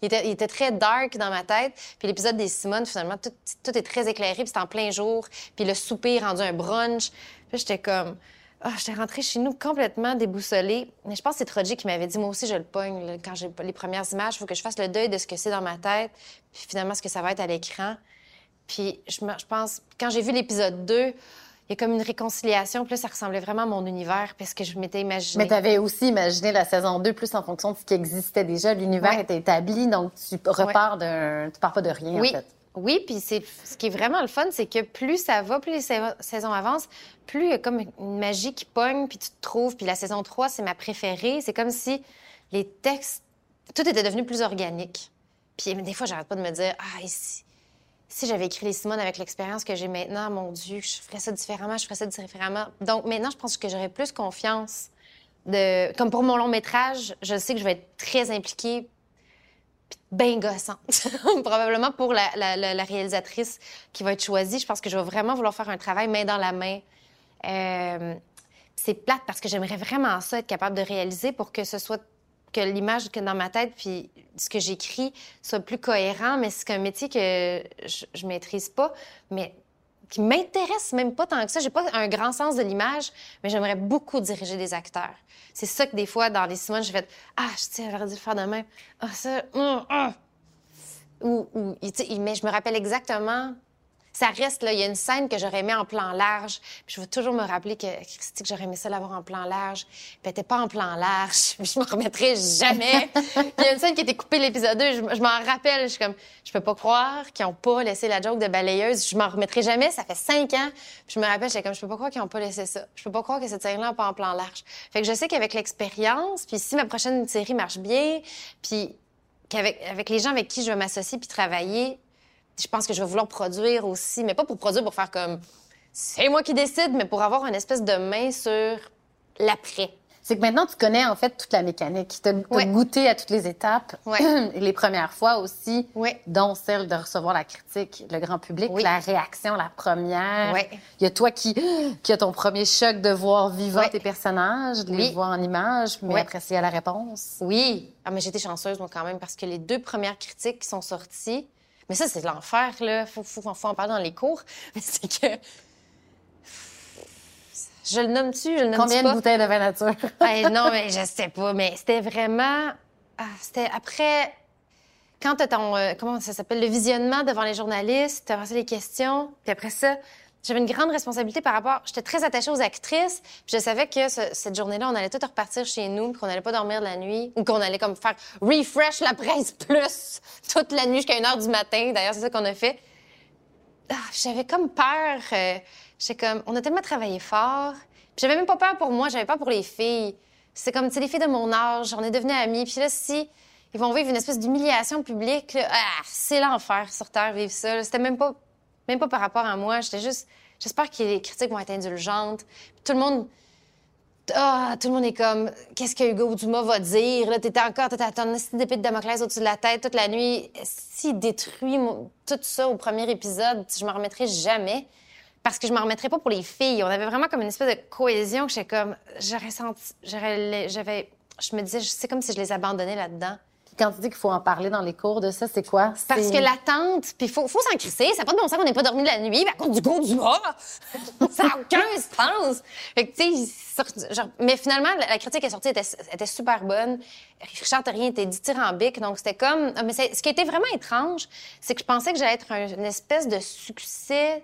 Il était, très dark dans ma tête. Puis l'épisode des Simone, finalement, tout, tout est très éclairé, puis c'est en plein jour. Puis le souper rendu un brunch. Puis j'étais comme... Ah, j'étais rentrée chez nous complètement déboussolée. Mais je pense que c'est Troji qui m'avait dit, moi aussi, je le pogne. quand j'ai les premières images, il faut que je fasse le deuil de ce que c'est dans ma tête, puis finalement, ce que ça va être à l'écran. Puis je, je pense, quand j'ai vu l'épisode 2, il y a comme une réconciliation. Puis là, ça ressemblait vraiment à mon univers, parce que je m'étais imaginé. Mais tu avais aussi imaginé la saison 2 plus en fonction de ce qui existait déjà. L'univers était établi, donc tu repars d'un... Tu pars pas de rien, oui. en fait. Oui, puis c'est ce qui est vraiment le fun, c'est que plus ça va, plus les saisons avancent, plus il y a comme une magie qui pogne, puis tu te trouves. Puis la saison 3, c'est ma préférée. C'est comme si les textes, tout était devenu plus organique. Puis des fois, j'arrête pas de me dire, ah, ici, si j'avais écrit les Simone avec l'expérience que j'ai maintenant, mon Dieu, je ferais ça différemment, je ferais ça différemment. Donc maintenant, je pense que j'aurais plus confiance. De... Comme pour mon long métrage, je sais que je vais être très impliquée, bien gossante. (laughs) Probablement pour la, réalisatrice qui va être choisie. Je pense que je vais vraiment vouloir faire un travail main dans la main. Euh, c'est plate parce que j'aimerais vraiment ça, être capable de réaliser pour que ce soit que l'image que dans ma tête puis ce que j'écris soit plus cohérent, mais c'est un métier que je, je maîtrise pas, mais qui m'intéresse même pas tant que ça. J'ai pas un grand sens de l'image, mais j'aimerais beaucoup diriger des acteurs. C'est ça que des fois, dans les Simone, j'ai fait Ah, je sais, j'aurais dû le faire demain. Ah, ça, hum, hum. Ou, ou, mais je me rappelle exactement ça reste, là, il y a une scène que j'aurais aimé en plan large. Puis je veux toujours me rappeler que, que j'aurais aimé ça l'avoir en plan large. Puis elle pas en plan large. (laughs) Puis je me remettrai jamais. il y a une scène qui été coupée l'épisode 2. Je, m'en rappelle. Je suis comme, je peux pas croire qu'ils n'ont pas laissé la joke de balayeuse. Je m'en remettrai jamais. Ça fait cinq ans. Puis je me rappelle, j'étais comme, je peux pas croire qu'ils n'ont pas laissé ça. Je peux pas croire que cette série-là n'est pas en plan large. Fait que je sais qu'avec l'expérience, puis si ma prochaine série marche bien, puis qu'avec avec les gens avec qui je vais m'associer puis travailler, je pense que je vais vouloir produire aussi, mais pas pour produire pour faire comme c'est moi qui décide, mais pour avoir une espèce de main sur l'après. C'est que maintenant, tu connais en fait toute la mécanique. Tu as, goûté à toutes les étapes, (clears throat) les premières fois aussi, dont celle de recevoir la critique, le grand public, la réaction, la première. Il y a toi qui, (gasps) qui a ton premier choc de voir vivant tes personnages, de les voir en images, mais après, c'est à la réponse. Oui. Ah, mais j'étais chanceuse, moi, quand même, parce que les deux premières critiques qui sont sorties, mais ça, c'est l'enfer, là. Faut, faut, faut, en parler dans les cours. (laughs) Mais c'est que. Je le nomme-tu? Je le nomme Combien de bouteilles de vin nature? (laughs) non, (laughs) mais je sais pas. Mais c'était vraiment. Ah, c'était après. Quand tu ton. Euh, comment ça s'appelle? Le visionnement devant les journalistes, tu as les questions. Puis après ça, j'avais une grande responsabilité par rapport. J'étais très attachée aux actrices. Puis je savais que cette journée-là, on allait tout repartir chez nous, qu'on allait pas dormir de la nuit, ou qu'on allait comme faire refresh la presse plus (laughs) toute la nuit jusqu'à une heure du matin. D'ailleurs, c'est ça qu'on a fait. Ah, j'avais comme peur. Euh, comme, on a tellement travaillé fort. Puis j'avais même pas peur pour moi, j'avais peur pour les filles. C'est comme, tu les filles de mon âge, on est devenues amies. Puis là, si ils vont vivre une espèce d'humiliation publique, ah, c'est l'enfer sur Terre, vivre ça. C'était même pas même pas par rapport à moi. J'étais juste. J'espère que les critiques vont être indulgentes. tout le monde. Ah, tout le monde est comme, qu'est-ce que Hugo Dumas va dire? Là, t'étais encore, t'étais à ton d'épée de Damoclès au-dessus de la tête toute la nuit. S'il détruit tout ça au premier épisode, je m'en remettrai jamais. Parce que je m'en remettrai pas pour les filles. On avait vraiment comme une espèce de cohésion que j'étais comme, j'aurais senti, j'avais, je me disais, c'est comme si je les abandonnais là-dedans quand tu dis qu'il faut en parler dans les cours de ça, c'est quoi? Parce que l'attente, puis il faut, faut s'en crisser. Ça n'a pas de bon sens qu'on n'ait pas dormi de la nuit à cause du goût du mort. (laughs) ça n'a aucun (laughs) sens. Fait que, tu sais, mais finalement, la critique est sortie, était, était super bonne. Richard rien était dithyrambique, donc c'était comme... Mais ce qui était vraiment étrange, c'est que je pensais que j'allais être une espèce de succès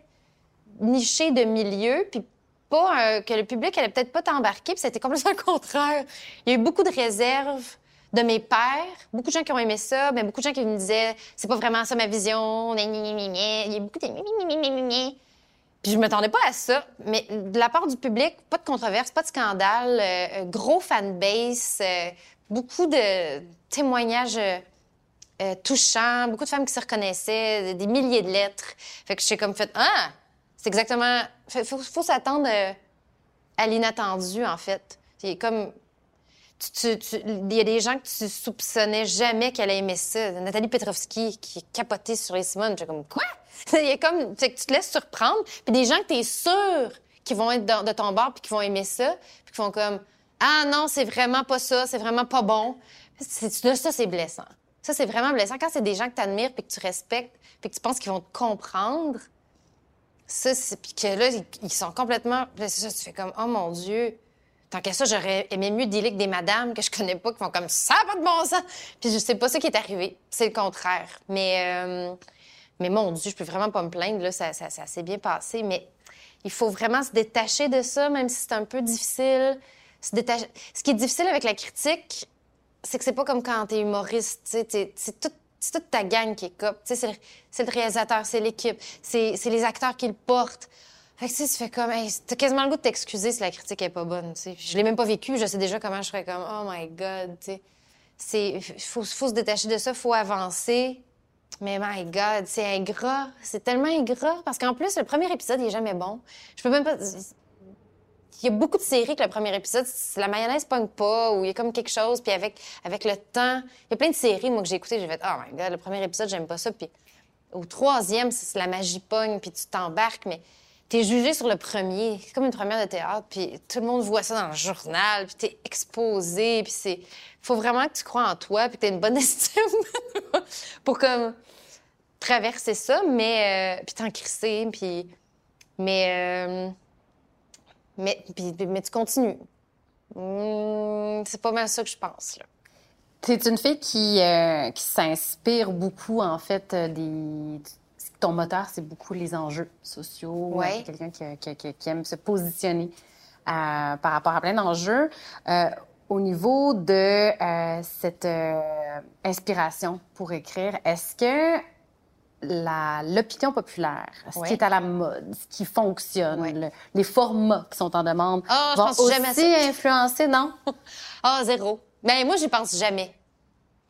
niché de milieu, puis pas que le public allait peut-être pas t'embarquer, puis c'était complètement le contraire. Il y a eu beaucoup de réserves de mes pères, beaucoup de gens qui ont aimé ça, mais beaucoup de gens qui me disaient c'est pas vraiment ça ma vision, il y a beaucoup de puis je m'attendais pas à ça, mais de la part du public, pas de controverse, pas de scandale, euh, gros fanbase, euh, beaucoup de témoignages euh, touchants, beaucoup de femmes qui se reconnaissaient, des milliers de lettres. Fait que j'ai comme fait ah, c'est exactement, faut, faut, s'attendre à l'inattendu en fait. C'est comme il y a des gens que tu soupçonnais jamais qu'elle aimait ça. Nathalie Petrovski qui est capotée sur les Simone. J'ai comme, quoi? (laughs) il y a comme, tu te laisses surprendre. Puis des gens que tu es sûr qui vont être de ton bord puis qui vont aimer ça. Puis qui font comme, ah non, c'est vraiment pas ça, c'est vraiment pas bon. Ça, c'est blessant. Ça, c'est vraiment blessant. Quand c'est des gens que tu admires puis que tu respectes puis que tu penses qu'ils vont te comprendre, ça, c'est. Puis que là, ils, sont complètement. Ça, tu fais comme, oh mon Dieu. Tant qu'à ça, j'aurais aimé mieux dealer avec des madames que je connais pas qui font comme ça, pas de bon sens. Puis je sais pas ce qui est arrivé. C'est le contraire. Mais, euh, mais mon Dieu, je peux vraiment pas me plaindre. Là, ça, s'est bien passé. Mais il faut vraiment se détacher de ça, même si c'est un peu difficile. Se détacher... Ce qui est difficile avec la critique, c'est que c'est pas comme quand t'es humoriste. C'est toute ta gang qui est cop. C'est le, le réalisateur, c'est l'équipe, c'est les acteurs qui le portent. Fait que, tu sais, tu fais comme, hey, t'as quasiment le goût de t'excuser si la critique est pas bonne, tu sais. Je l'ai même pas vécu, je sais déjà comment je serais comme, oh my God, tu sais. C'est, faut, faut se détacher de ça, faut avancer. Mais my God, c'est ingrat. C'est tellement ingrat. Parce qu'en plus, le premier épisode, il est jamais bon. Je peux même pas. Il y a beaucoup de séries que le premier épisode, la mayonnaise pogne pas, ou il y a comme quelque chose, puis avec, avec le temps. Il y a plein de séries, moi, que j'ai écoutées, j'ai fait, oh my God, le premier épisode, j'aime pas ça. Puis au troisième, c'est la magie pogne, puis tu t'embarques, mais t'es jugé sur le premier. C'est comme une première de théâtre, puis tout le monde voit ça dans le journal, puis t'es exposé, puis c'est... Faut vraiment que tu crois en toi, puis t'aies une bonne (laughs) estime pour comme traverser ça, mais... Euh, puis t'en puis... Mais... Euh, mais, puis, mais tu continues. Hmm, c'est pas mal ça que je pense, là. T'es une fille qui, euh, qui s'inspire beaucoup, en fait, des ton moteur, c'est beaucoup les enjeux sociaux. Ouais. Quelqu'un qui, qui, qui, aime se positionner euh, par rapport à plein d'enjeux. Euh, au niveau de euh, cette inspiration pour écrire, est-ce que l'opinion populaire, ce qui est à la mode, ce qui fonctionne, les formats qui sont en demande, oh, vont aussi influencer, non? (laughs) Ah, oh, zéro. Mais ben, moi, j'y pense jamais.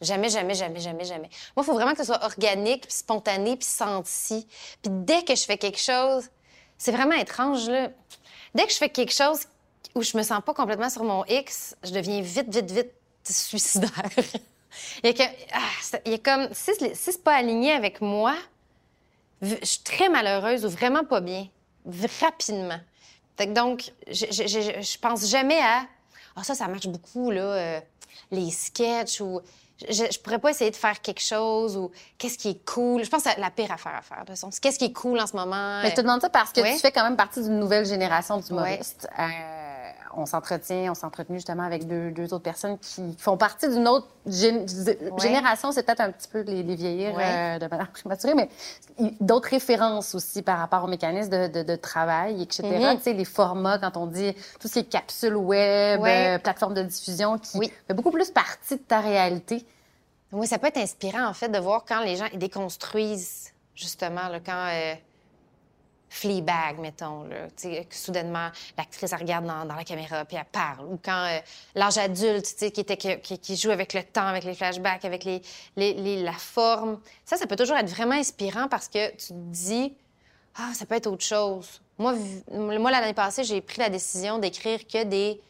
Jamais, jamais, jamais, jamais, jamais. Moi, il faut vraiment que ce soit organique, spontané, puis senti. Puis dès que je fais quelque chose, c'est vraiment étrange, là. Dès que je fais quelque chose où je me sens pas complètement sur mon X, je deviens vite, vite, vite suicidaire. (laughs) il, y a ah, il y a comme... Si, si c'est pas aligné avec moi, je suis très malheureuse ou vraiment pas bien. Rapidement. Donc, je, je pense jamais à... Ah, ça, ça marche beaucoup, là, euh, les sketchs ou je, je, pourrais pas essayer de faire quelque chose ou qu'est-ce qui est cool. Je pense que c'est la pire affaire à faire, de toute façon. Qu'est-ce qui est cool en ce moment? Mais je te demande ça parce que tu fais quand même partie d'une nouvelle génération d'humoristes. Euh, on s'entretient, on s'est entretenu justement avec deux, deux, autres personnes qui font partie d'une autre génération. C'est peut-être un petit peu les, les vieillir euh, de manière (laughs) prématurée, mais d'autres références aussi par rapport aux mécanismes de, de, de travail, etc. Mm-hmm. Tu sais, les formats, quand on dit tout ce qui est capsule web, euh, plateforme de diffusion, qui fait beaucoup plus partie de ta réalité. Oui, ça peut être inspirant, en fait, de voir quand les gens déconstruisent, justement, là, quand... Euh Fleabag, mettons, là, que soudainement, l'actrice regarde dans, la caméra puis elle parle. Ou quand euh, l'âge adulte, qui, était, qui, joue avec le temps, avec les flashbacks, avec les, la forme. Ça, ça peut toujours être vraiment inspirant parce que tu te dis, ah, ça peut être autre chose. Moi, moi l'année passée, j'ai pris la décision d'écrire que des,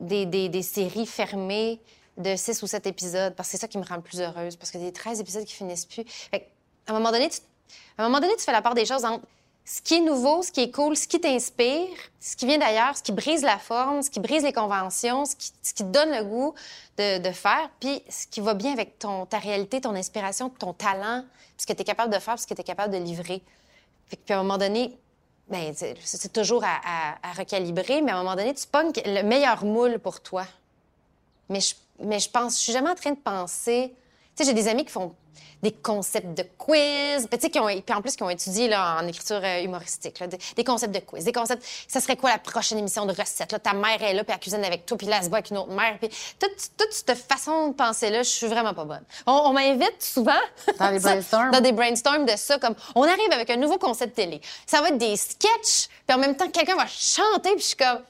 des, des, des, séries fermées de 6 ou 7 épisodes parce que c'est ça qui me rend le plus heureuse. Parce que des 13 épisodes qui finissent plus. Fait à un moment donné, tu, à un moment donné, tu fais la part des choses entre ce qui est nouveau, ce qui est cool, ce qui t'inspire, ce qui vient d'ailleurs, ce qui brise la forme, ce qui brise les conventions, ce qui, te donne le goût de, faire, puis ce qui va bien avec ton, ta réalité, ton inspiration, ton talent, ce que tu es capable de faire, ce que tu es capable de livrer. Puis à un moment donné, ben, c'est toujours à, recalibrer, mais à un moment donné, tu pognes le meilleur moule pour toi. Mais je, mais je pense, je suis jamais en train de penser. Tu sais, j'ai des amis qui font des concepts de quiz, puis, qui ont, puis en plus qui ont étudié là, en écriture euh, humoristique, là, des, concepts de quiz, des concepts, ça serait quoi la prochaine émission de recette? Là, ta mère est là, puis elle cuisine avec toi, puis là, elle se voit avec une autre mère. Puis toute, toute cette façon de penser-là, je suis vraiment pas bonne. On, m'invite souvent dans des (laughs) brainstorms. dans des brainstorms de ça, comme on arrive avec un nouveau concept télé. Ça va être des sketchs, puis en même temps, quelqu'un va chanter, puis je suis comme...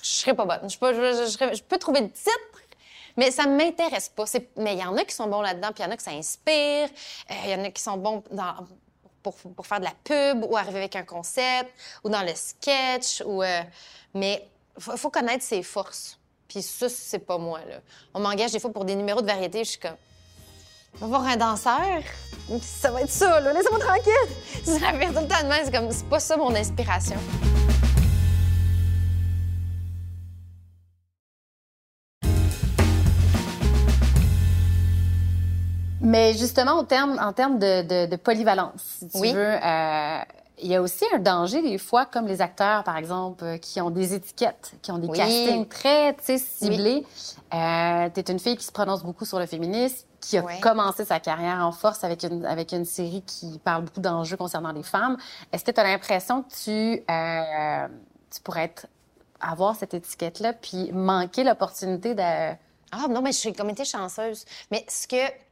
Je serais pas bonne. Je peux, je, je peux trouver le titre, mais ça m'intéresse pas. Mais il y en a qui sont bons là-dedans, puis il y en a qui ça inspire. Euh, il y en a qui sont bons dans... Pour, pour, faire de la pub ou arriver avec un concept ou dans le sketch. Ou, euh... Mais il faut, connaître ses forces. Puis ça, c'est pas moi. Là. On m'engage des fois pour des numéros de variété. Je suis comme, on va voir un danseur. Ça va être ça, là. Laissez-moi tranquille. (laughs) Ça fait tout le temps de. C'est comme, c'est pas ça mon inspiration. Mais justement, en termes, en termes de, de, polyvalence, si tu veux, euh, il y a aussi un danger des fois, comme les acteurs, par exemple, euh, qui ont des étiquettes, qui ont des castings très ciblés. Euh, tu es une fille qui se prononce beaucoup sur le féminisme, qui a commencé sa carrière en force avec une, avec une série qui parle beaucoup d'enjeux concernant les femmes. Est-ce que tu as l'impression que tu, euh, tu pourrais être, avoir cette étiquette-là, puis manquer l'opportunité de Ah non, mais je suis comme été chanceuse. Mais ce que.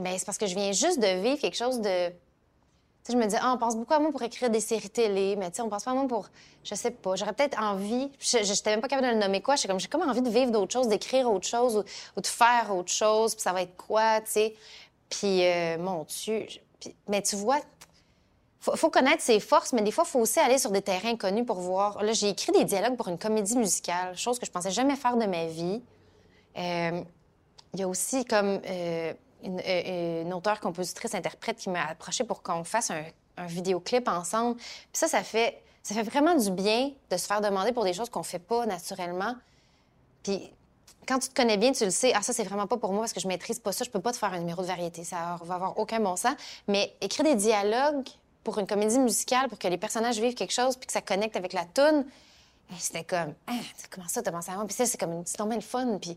Ben, c'est parce que je viens juste de vivre quelque chose de. Tu sais, je me dis, ah, on pense beaucoup à moi pour écrire des séries télé, mais tu sais, on pense pas à moi pour. Je sais pas. J'aurais peut-être envie. Je n'étais même pas capable de le nommer quoi. J'ai comme, j'ai comme envie de vivre d'autres choses, d'écrire autre chose ou, de faire autre chose, puis ça va être quoi, tu sais. Puis, euh, mon Dieu. mais tu vois, faut, faut connaître ses forces, mais des fois, faut aussi aller sur des terrains inconnus pour voir. Là, j'ai écrit des dialogues pour une comédie musicale, chose que je pensais jamais faire de ma vie. Euh, il y a aussi comme euh, une, euh, une auteure, compositrice, interprète qui m'a approché pour qu'on fasse un, vidéoclip ensemble. Puis ça, ça fait, ça fait vraiment du bien de se faire demander pour des choses qu'on fait pas naturellement. Puis quand tu te connais bien, tu le sais, ah ça c'est vraiment pas pour moi parce que je maîtrise pas ça, je peux pas te faire un numéro de variété, ça va avoir aucun bon sens. Mais écrire des dialogues pour une comédie musicale, pour que les personnages vivent quelque chose, puis que ça connecte avec la toune, c'était comme, ah, comment ça, t'as pensé à moi? Puis ça, c'est comme, c'est tombé le fun, puis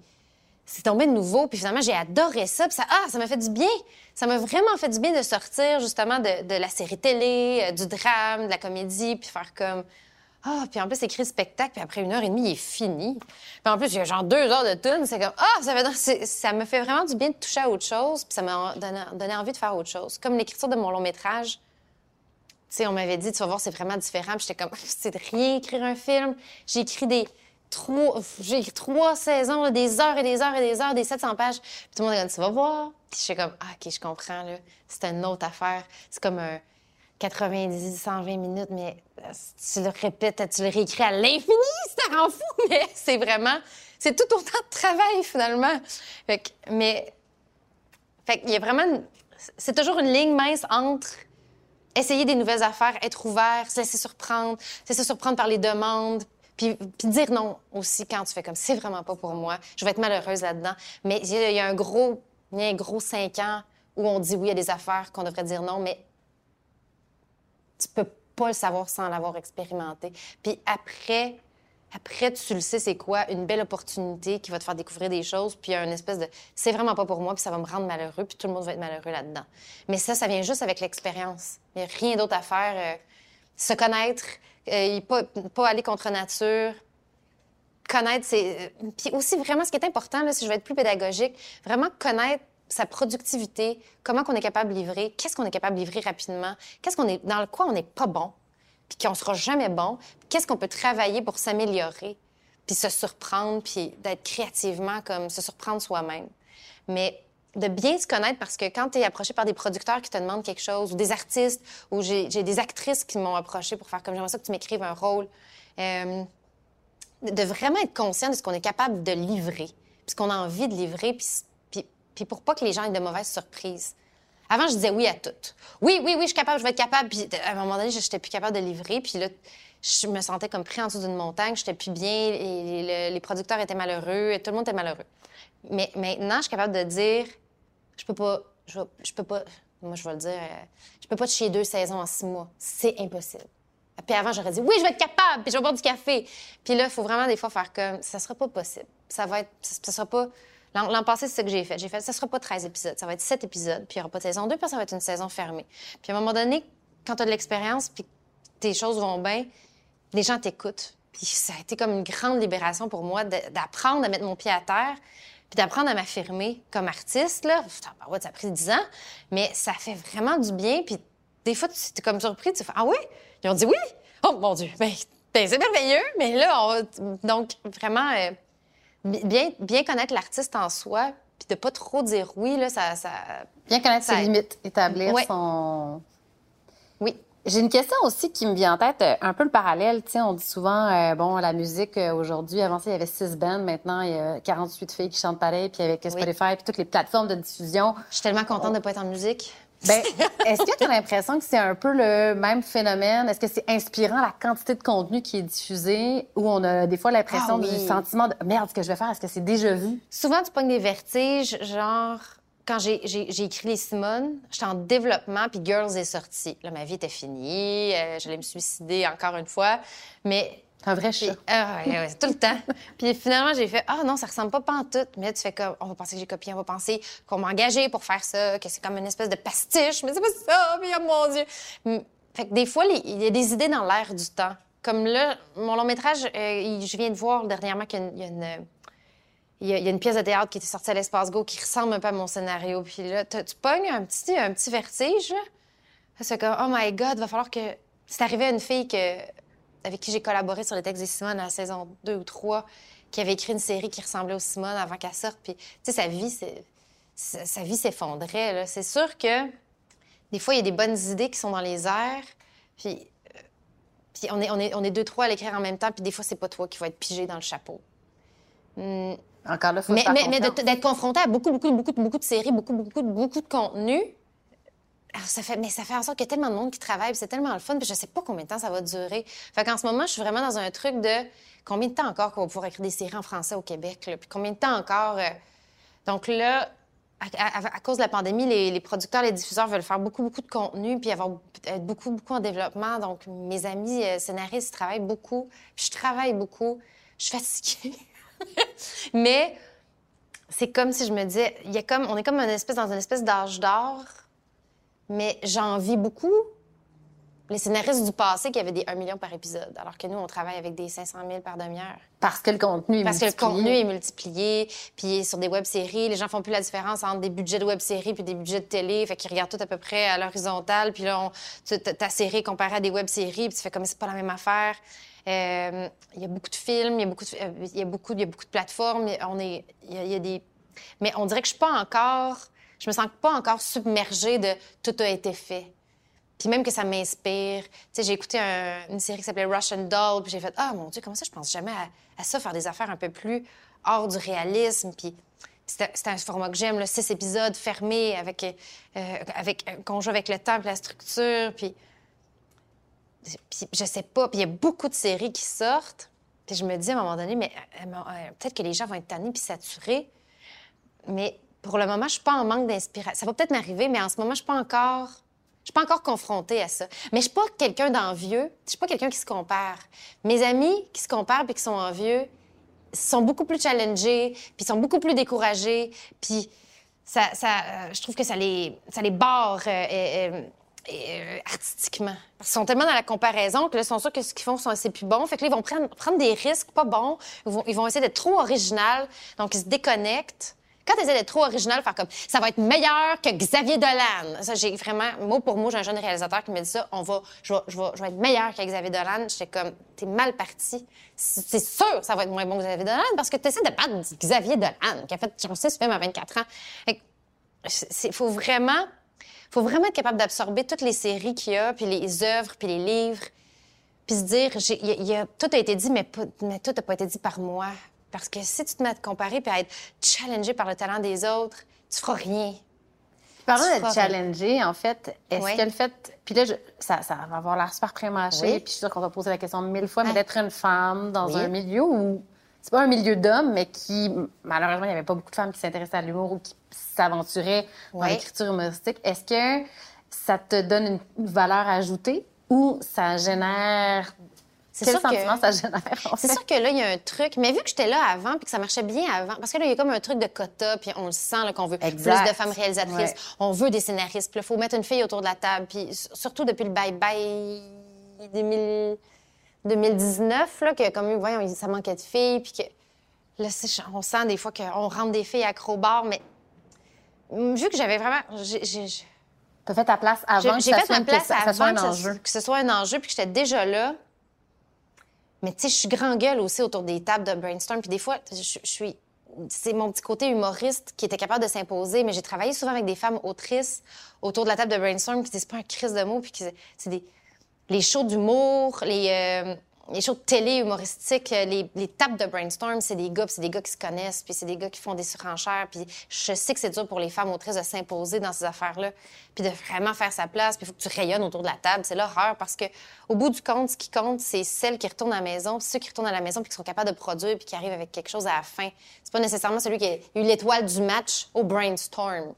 c'est tombé de nouveau, puis finalement, j'ai adoré ça, puis ça, ah, ça m'a fait du bien. Ça m'a vraiment fait du bien de sortir, justement, de, la série télé, euh, du drame, de la comédie, puis faire comme, ah, puis en plus, écrit le spectacle, puis après une heure et demie, il est fini. Puis en plus, a genre deux heures de tune. C'est comme, ah, ça, ça me fait vraiment du bien de toucher à autre chose, puis ça m'a donné, envie de faire autre chose. Comme l'écriture de mon long métrage, sais, on m'avait dit, tu vas voir, c'est vraiment différent. Puis j'étais comme, (laughs) c'est de rien écrire un film. J'ai écrit des trois, j'ai trois saisons, des heures et des heures et des heures, des 700 pages. Puis tout le monde a dit, tu vas voir? Puis j'étais comme, ah, OK, je comprends, là. C'est une autre affaire. C'est comme un 90, 120 minutes, mais euh, tu le répètes, tu le réécris à l'infini, ça rend fou, (laughs) mais c'est vraiment, c'est tout autant de travail, finalement. Mais, fait qu'il y a vraiment, c'est toujours une ligne mince entre essayer des nouvelles affaires, être ouvert, se laisser surprendre, se laisser surprendre par les demandes, puis, dire non aussi quand tu fais comme c'est vraiment pas pour moi, je vais être malheureuse là-dedans. Mais il y, a un gros, il y a un gros cinq ans où on dit oui à des affaires qu'on devrait dire non, mais tu peux pas le savoir sans l'avoir expérimenté. Puis après, après, tu le sais, c'est quoi? Une belle opportunité qui va te faire découvrir des choses, puis une espèce de c'est vraiment pas pour moi, puis ça va me rendre malheureux, puis tout le monde va être malheureux là-dedans. Mais ça, ça vient juste avec l'expérience. Il n'y a rien d'autre à faire. Euh, se connaître, euh, pas, aller contre nature. Connaître, c'est. Euh, puis aussi, vraiment, ce qui est important, là, si je veux être plus pédagogique, vraiment connaître sa productivité, comment qu'on est capable de livrer, qu'est-ce qu'on est capable de livrer rapidement, qu'est-ce qu'on est, dans le quoi on n'est pas bon puis qu'on sera jamais bon, qu'est-ce qu'on peut travailler pour s'améliorer, puis se surprendre, puis d'être créativement comme se surprendre soi-même. Mais de bien se connaître parce que quand tu es approché par des producteurs qui te demandent quelque chose, ou des artistes, ou j'ai des actrices qui m'ont approché pour faire comme j'aimerais ça que tu m'écrives un rôle, euh, de vraiment être conscient de ce qu'on est capable de livrer, puis ce qu'on a envie de livrer, puis, puis, puis pour pas que les gens aient de mauvaises surprises. Avant, je disais oui à tout. Oui, oui, oui, je suis capable, je vais être capable. Puis à un moment donné, je n'étais plus capable de livrer. Puis là, je me sentais comme pris en dessous d'une montagne. Je n'étais plus bien. Et les, producteurs étaient malheureux. Et tout le monde était malheureux. Mais maintenant, je suis capable de dire je peux pas. Je, peux pas. Moi, je vais le dire. Euh, je peux pas te chier deux saisons en six mois. C'est impossible. Puis avant, j'aurais dit oui, je vais être capable, puis je vais boire du café. Puis là, il faut vraiment des fois faire comme ça sera pas possible. Ça va être. Ça sera pas. L'an passé, c'est ce que j'ai fait. J'ai fait, ça sera pas 13 épisodes, ça va être 7 épisodes, puis il n'y aura pas de saison 2, puis ça va être une saison fermée. Puis à un moment donné, quand tu as de l'expérience, puis tes choses vont bien, les gens t'écoutent. Puis ça a été comme une grande libération pour moi d'apprendre à mettre mon pied à terre, puis d'apprendre à m'affirmer comme artiste. Là. ça a pris 10 ans, mais ça fait vraiment du bien. Puis des fois, tu es comme surpris, tu fais Ah oui? Ils ont dit oui? Oh mon Dieu! Ben, ben c'est merveilleux, mais là, donc vraiment. Euh, bien, bien connaître l'artiste en soi, puis de pas trop dire oui, là, ça. ça bien connaître ses limites, établir son. Oui. J'ai une question aussi qui me vient en tête, euh, un peu le parallèle. Tu sais, on dit souvent, euh, bon, la musique euh, aujourd'hui, avant ça, il y avait six bands, maintenant, il y a 48 filles qui chantent pareil, puis avec Spotify, puis toutes les plateformes de diffusion. Je suis tellement contente de ne pas être en musique. Ben, (laughs) est-ce que tu as l'impression que c'est un peu le même phénomène? Est-ce que c'est inspirant la quantité de contenu qui est diffusé ou on a des fois l'impression ah du sentiment de merde, ce que je vais faire, est-ce que c'est déjà vu? Souvent, tu pognes des vertiges, genre quand j'ai écrit Les Simone, j'étais en développement, puis Girls est sorti. Là, ma vie était finie, euh, j'allais me suicider encore une fois. Mais un vrai chat. Ah, tout le temps. (laughs) puis finalement, j'ai fait Ah non, ça ressemble pas en tout. Mais là, tu fais comme On va penser que j'ai copié, on va penser qu'on m'a engagé pour faire ça, que c'est comme une espèce de pastiche. Mais c'est pas ça, mais oh mon Dieu. Fait que des fois, il y a des idées dans l'air du temps. Comme là, mon long métrage, euh, je viens de voir dernièrement qu'il y a une, il y, a, une pièce de théâtre qui était sortie à l'Espace Go qui ressemble un peu à mon scénario. Puis là, tu pognes un petit, un petit vertige. C'est comme, oh my God, va falloir que. C'est arrivé à une fille avec qui j'ai collaboré sur le texte de Simone à la saison 2 ou 3, qui avait écrit une série qui ressemblait au Simone avant qu'elle sorte. Puis, tu sais, sa vie, sa vie s'effondrait. C'est sûr que des fois, il y a des bonnes idées qui sont dans les airs. Puis, euh, on, est, deux, trois à l'écrire en même temps. Puis des fois, c'est pas toi qui vas être pigé dans le chapeau. Hmm. Encore là, faut Mais, mais, mais d'être confronté à beaucoup, beaucoup, beaucoup, beaucoup de séries, beaucoup, beaucoup, beaucoup de contenu. Alors, ça fait, mais ça fait en sorte qu'il y a tellement de monde qui travaille, c'est tellement le fun, puis je sais pas combien de temps ça va durer. Fait qu'en ce moment, je suis vraiment dans un truc de combien de temps encore qu'on va pouvoir écrire des séries en français au Québec, puis combien de temps encore. Euh, donc là, à, cause de la pandémie, les, producteurs, les diffuseurs veulent faire beaucoup, beaucoup de contenu, puis avoir être beaucoup, beaucoup en développement. Donc, mes amis euh, scénaristes travaillent beaucoup, puis je travaille beaucoup. Je suis fatiguée. (laughs) Mais c'est comme si je me disais, il y a comme, on est comme une espèce, dans une espèce d'âge d'or, mais j'en vis beaucoup les scénaristes du passé qui avaient des 1 million par épisode, alors que nous, on travaille avec des 500 000 par demi-heure. Parce que le contenu est Parce multiplié. Parce que le contenu est multiplié. Puis sur des web-séries, les gens font plus la différence entre des budgets de web-séries puis des budgets de télé. Fait qu'ils regardent tout à peu près à l'horizontale. Puis là, on, ta série comparée à des web-séries, puis tu fais comme c'est pas la même affaire. Euh, il y a beaucoup de films, il y a beaucoup de, euh, y y a beaucoup de plateformes. On est, y, a, des... Mais on dirait que je suis pas encore... Je me sens pas encore submergée de tout a été fait. Puis même que ça m'inspire. Tu sais, j'ai écouté une série qui s'appelait Russian Doll, puis j'ai fait Ah, mon Dieu, comment ça, je pense jamais à, ça, faire des affaires un peu plus hors du réalisme. Puis c'était un format que j'aime, six épisodes fermés avec, euh, avec qu'on joue avec le temps, puis la structure. Puis, puis je sais pas. Puis il y a beaucoup de séries qui sortent. Puis je me dis à un moment donné, mais euh, euh, peut-être que les gens vont être tannés puis saturés. Mais pour le moment, je suis pas en manque d'inspiration. Ça va peut-être m'arriver, mais en ce moment, je suis pas encore je suis pas encore confrontée à ça. Mais je suis pas quelqu'un d'envieux. Je suis pas quelqu'un qui se compare. Mes amis qui se comparent puis qui sont envieux sont beaucoup plus challengés, puis sont beaucoup plus découragés, puis ça, euh, je trouve que ça les, ça les barre euh, artistiquement. Parce qu'ils sont tellement dans la comparaison que là, ils sont sûrs que ce qu'ils font, c'est plus bon. Fait que là, ils vont prendre, prendre des risques pas bons. Ils vont, ils vont essayer d'être trop original. Donc, ils se déconnectent. Quand tu essaies d'être trop original, faire comme ça va être meilleur que Xavier Dolan. Ça, j'ai vraiment, mot pour mot, j'ai un jeune réalisateur qui me dit ça. On va, je vais, je vais, je vais être meilleur que Xavier Dolan. J'étais comme, t'es mal parti. C'est sûr, ça va être moins bon que Xavier Dolan parce que tu essaies de battre Xavier Dolan, qui a fait, genre, ce film à 24 ans. Il faut vraiment, faut vraiment être capable d'absorber toutes les séries qu'il y a, puis les œuvres, puis les livres, puis se dire, y a, tout a été dit, mais, mais tout n'a pas été dit par moi. Parce que si tu te mets à te comparer et à être challengé par le talent des autres, tu feras rien. Parlant d'être challengé, en fait, est-ce que le fait. Puis là, ça, ça, va avoir l'air super prémâché, puis je suis sûre qu'on va poser la question mille fois, mais d'être une femme dans un milieu où. C'est pas un milieu d'hommes, mais qui, malheureusement, il n'y avait pas beaucoup de femmes qui s'intéressaient à l'humour ou qui s'aventuraient dans l'écriture humoristique. Est-ce que ça te donne une valeur ajoutée ou ça génère c'est sûr sentiment que... ça génère? C'est sûr que là, il y a un truc. Mais vu que j'étais là avant puis que ça marchait bien avant, parce que là, il y a comme un truc de quota, puis on le sent qu'on veut plus de femmes réalisatrices, on veut des scénaristes. Puis il faut mettre une fille autour de la table. Puis surtout depuis le bye-bye 2019, là, que comme, voyons, ça manquait de filles, puis que là, on sent des fois qu'on rentre des filles acrobates, mais vu que j'avais vraiment... T'as fait ta place avant J'ai fait ma place avant soit un enjeu. que ce soit un enjeu, puis que j'étais déjà là. Mais tu sais, je suis grand gueule aussi autour des tables de brainstorm. Puis des fois, je, suis. C'est mon petit côté humoriste qui était capable de s'imposer, mais j'ai travaillé souvent avec des femmes autrices autour de la table de brainstorm, puis c'est pas un crise de mots, puis c'est des. Les shows d'humour, les. Euh, shows de télé humoristiques, euh, les, les tables de brainstorm, c'est des gars, c'est des gars qui se connaissent, puis c'est des gars qui font des surenchères, puis je sais que c'est dur pour les femmes autrices de s'imposer dans ces affaires-là, puis de vraiment faire sa place, puis il faut que tu rayonnes autour de la table, c'est l'horreur parce que au bout du compte, ce qui compte, c'est celles qui retournent à la maison, ceux qui retournent à la maison puis qui sont capables de produire puis qui arrivent avec quelque chose à la fin. C'est pas nécessairement celui qui a eu l'étoile du match au brainstorm.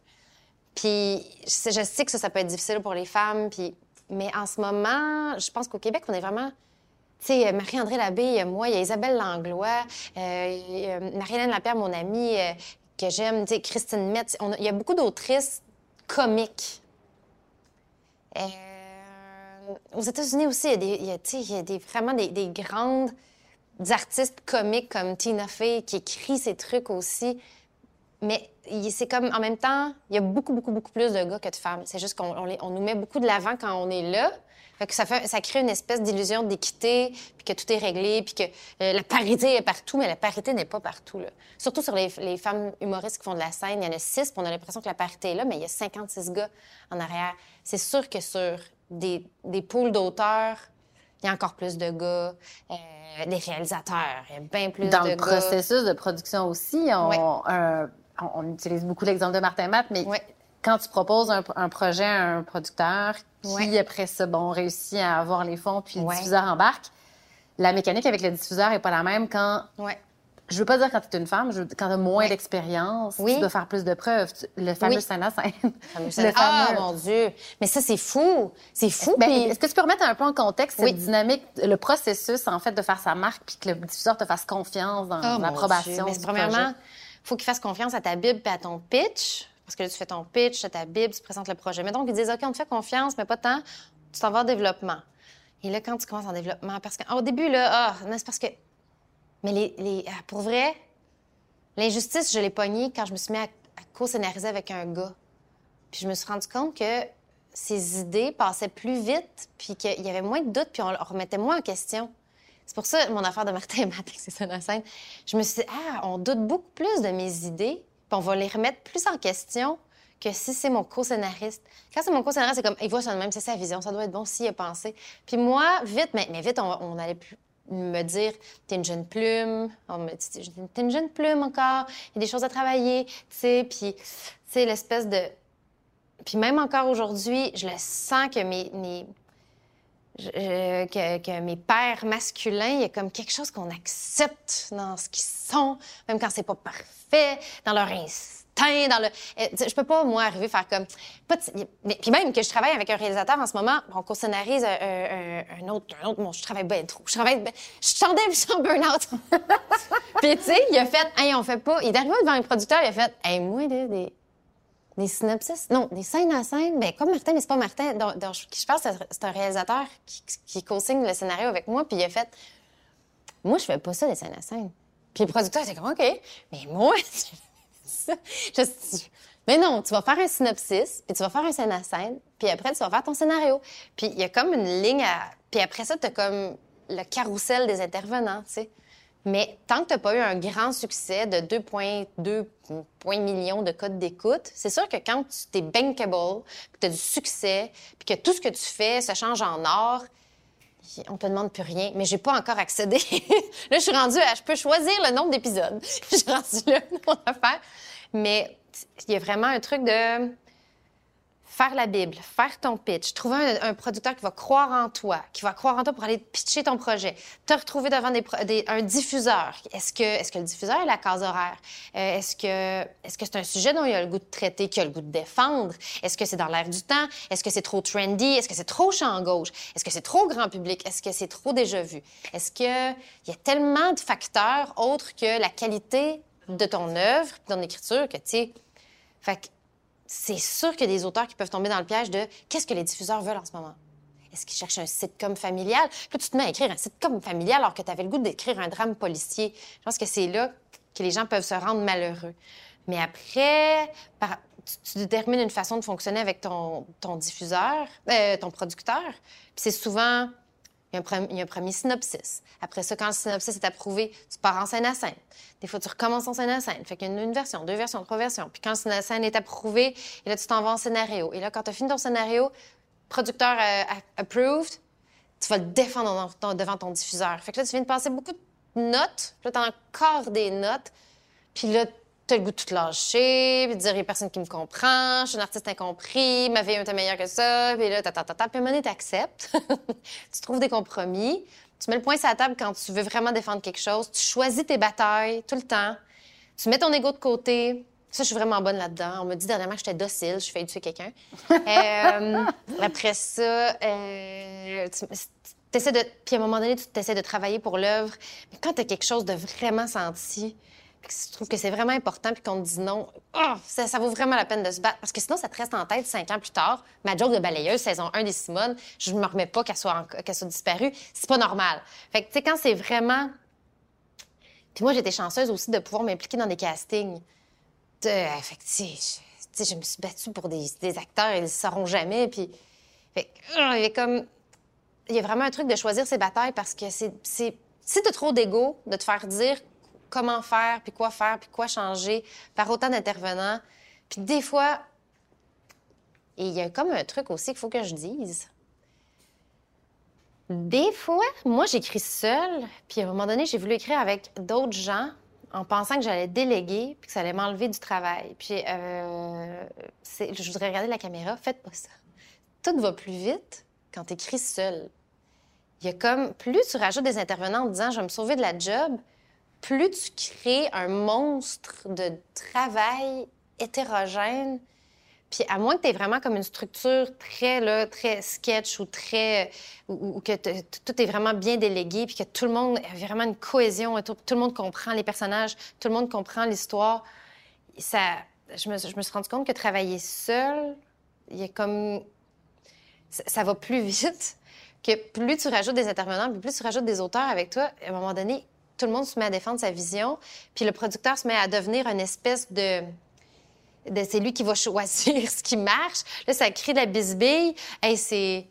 Puis je sais que ça, ça peut être difficile pour les femmes, puis mais en ce moment, je pense qu'au Québec, on est vraiment tu sais, Marie-André Labbé, a moi, il y a Isabelle Langlois, euh, Marie-Hélène Lapierre, mon amie euh, que j'aime, tu sais, Christine Metz. il y a beaucoup d'autrices comiques. Euh, aux États-Unis aussi, il y a, des, il y il y a des, vraiment des, grandes artistes comiques comme Tina Fey qui écrit ces trucs aussi. Mais c'est comme, en même temps, il y a beaucoup, beaucoup, beaucoup plus de gars que de femmes. C'est juste qu'on on, nous met beaucoup de l'avant quand on est là. Fait que ça, fait, ça crée une espèce d'illusion d'équité, puis que tout est réglé, puis que euh, la parité est partout, mais la parité n'est pas partout. Là. Surtout sur les, les, femmes humoristes qui font de la scène, il y en a six, puis on a l'impression que la parité est là, mais il y a 56 gars en arrière. C'est sûr que sur des, des poules d'auteurs, il y a encore plus de gars, euh, des réalisateurs, il y a bien plus de gars. Dans le processus de production aussi, on, on, utilise beaucoup l'exemple de Martin Matt, mais quand tu proposes un, projet à un producteur qui, après ça, bon, réussit à avoir les fonds, puis le diffuseur embarque, la mécanique avec le diffuseur est pas la même quand je veux pas dire quand tu es une femme, je quand tu as moins d'expérience, tu dois faire plus de preuves. Le fameux scène à scène. Ah, mon Dieu! Mais ça, c'est fou! C'est fou! Ben, est-ce que tu peux remettre un peu en contexte cette dynamique, le processus, en fait, de faire sa marque, puis que le diffuseur te fasse confiance dans oh, l'approbation Mais premièrement, il faut qu'il fasse confiance à ta Bible et à ton pitch. Parce que là, tu fais ton pitch, à ta Bible, tu présentes le projet. Mais donc, ils disent, OK, on te fait confiance, mais pas tant, tu t'en vas en développement. Et là, quand tu commences en développement, parce qu'au début, là, ah, c'est parce que mais ah, pour vrai, l'injustice, je l'ai pognée quand je me suis mis à, co-scénariser avec un gars. Puis je me suis rendu compte que ses idées passaient plus vite, puis qu'il y avait moins de doutes, puis on, remettait moins en question. C'est pour ça, mon affaire de Martin et Matt, (laughs) la scène. Je me suis dit, ah, on doute beaucoup plus de mes idées, puis on va les remettre plus en question que si c'est mon co-scénariste. Quand c'est mon co-scénariste, c'est comme, il voit ça de même, c'est sa vision, ça doit être bon s'il a pensé. Puis moi, vite, mais, vite, on, allait plus, me dire t'es une jeune plume, on me dit t'es une jeune plume encore, il y a des choses à travailler, tu sais, puis c'est l'espèce de puis même encore aujourd'hui, je le sens que mes que, que, mes pères masculins, il y a comme quelque chose qu'on accepte dans ce qu'ils sont, même quand c'est pas parfait, dans leur instinct dans le. Euh, je peux pas, moi, arriver à faire comme. puis même que je travaille avec un réalisateur en ce moment, on co-scénarise un, autre, un autre. Bon, je travaille bien trop. Je travaille. Je en, je suis en burn-out. (laughs) puis, tu sais, il a fait. Hey, on fait pas. Il est arrivé devant un producteur, il a fait. Hey, moi, des, des, des synopsis? Non, des scènes à scène. Ben, comme Martin, mais c'est pas Martin. Donc, je pense que c'est un réalisateur qui, qui co-signe le scénario avec moi, puis il a fait. Moi, je fais pas ça, des scènes à scène. Puis le producteur, c'est comme, OK. Mais moi, (laughs) mais non, tu vas faire un synopsis, puis tu vas faire un scène à scène, puis après, tu vas faire ton scénario. Puis il y a comme une ligne à... Puis après ça, tu as comme le carrousel des intervenants, tu sais. Mais tant que tu n'as pas eu un grand succès de 2,2 millions de codes d'écoute, c'est sûr que quand tu es bankable, que tu as du succès, puis que tout ce que tu fais se change en or, on te demande plus rien, mais j'ai pas encore accédé. (laughs) là, je suis rendue à, je peux choisir le nombre d'épisodes. (laughs) je suis rendue là, mon affaire. Mais il y a vraiment un truc de faire la Bible, faire ton pitch, trouver un, producteur qui va croire en toi, qui va croire en toi pour aller pitcher ton projet, te retrouver devant des, un diffuseur. Est-ce que, est-ce que le diffuseur est la case horaire? Euh, est-ce que, c'est un sujet dont il a le goût de traiter, qu'il a le goût de défendre? Est-ce que c'est dans l'air du temps? Est-ce que c'est trop trendy? Est-ce que c'est trop champ gauche? Est-ce que c'est trop grand public? Est-ce que c'est trop déjà vu? Est-ce qu'il y a tellement de facteurs autres que la qualité de ton œuvre, de ton écriture, que tu sais. C'est sûr qu'il y a des auteurs qui peuvent tomber dans le piège de qu'est-ce que les diffuseurs veulent en ce moment? Est-ce qu'ils cherchent un sitcom familial? Puis tu te mets à écrire un sitcom familial alors que tu avais le goût d'écrire un drame policier. Je pense que c'est là que les gens peuvent se rendre malheureux. Mais après, tu, détermines une façon de fonctionner avec ton, ton diffuseur, euh, ton producteur. Puis c'est souvent il y, a un premier, synopsis. Après ça, quand le synopsis est approuvé, tu pars en scène à scène. Des fois, tu recommences en scène à scène. Fait qu'il y a une, version, deux versions, trois versions. Puis quand le scène scène est approuvé, et là, tu t'en vas en scénario. Et là, quand tu as fini ton scénario, producteur euh, approved, tu vas le défendre devant ton diffuseur. Fait que là, tu viens de passer beaucoup de notes. Puis là, tu as encore des notes. Puis là, t'as le goût de tout lâcher, puis de dire, il n'y a personne qui me comprend, je suis un artiste incompris, ma vie est meilleure que ça, puis là, ta, ta, ta. Puis à un moment donné, t'acceptes, (laughs) tu trouves des compromis, tu mets le point sur la table quand tu veux vraiment défendre quelque chose, tu choisis tes batailles tout le temps, tu mets ton ego de côté. Ça, je suis vraiment bonne là-dedans. On me dit dernièrement que j'étais docile, je fais tuer quelqu'un. euh, (laughs) après ça, euh, tu, de... Puis à un moment donné, tu essaies de travailler pour l'œuvre. Mais quand tu as quelque chose de vraiment senti, je trouve que c'est vraiment important, puis qu'on te dit non, oh, ça, vaut vraiment la peine de se battre. Parce que sinon, ça te reste en tête cinq ans plus tard. Ma joke de balayeuse, saison 1 des Simone, je me remets pas qu'elle soit, qu'elle soit disparue. C'est pas normal. Fait que, tu sais, quand c'est vraiment Puis moi, j'étais chanceuse aussi de pouvoir m'impliquer dans des castings. Fait que, je me suis battue pour des, acteurs, ils ne le sauront jamais. Puis, fait, euh, il y a comme. Il y a vraiment un truc de choisir ses batailles parce que c'est. Si tu trop d'ego, de te faire dire comment faire, puis quoi faire, puis quoi changer par autant d'intervenants. Puis des fois, et il y a comme un truc aussi qu'il faut que je dise. Des fois, moi, j'écris seule, puis à un moment donné, j'ai voulu écrire avec d'autres gens en pensant que j'allais déléguer puis que ça allait m'enlever du travail. Puis, euh, je voudrais regarder la caméra. Faites pas ça. Tout va plus vite quand tu écris seul. Il y a comme, plus tu rajoutes des intervenants en disant, je vais me sauver de la job, plus tu crées un monstre de travail hétérogène. Puis à moins que tu aies vraiment comme une structure très, très sketch ou très... ou, que tout est vraiment bien délégué, puis que tout le monde a vraiment une cohésion, tout, tout le monde comprend les personnages, tout le monde comprend l'histoire. Ça, je me, je me suis rendu compte que travailler seul, il y a comme... Ça va plus vite que plus tu rajoutes des intervenants, plus tu rajoutes des auteurs avec toi, à un moment donné, tout le monde se met à défendre sa vision, puis le producteur se met à devenir une espèce de... c'est lui qui va (laughs) choisir ce qui marche. Là, ça crée de la bisbille. c'est...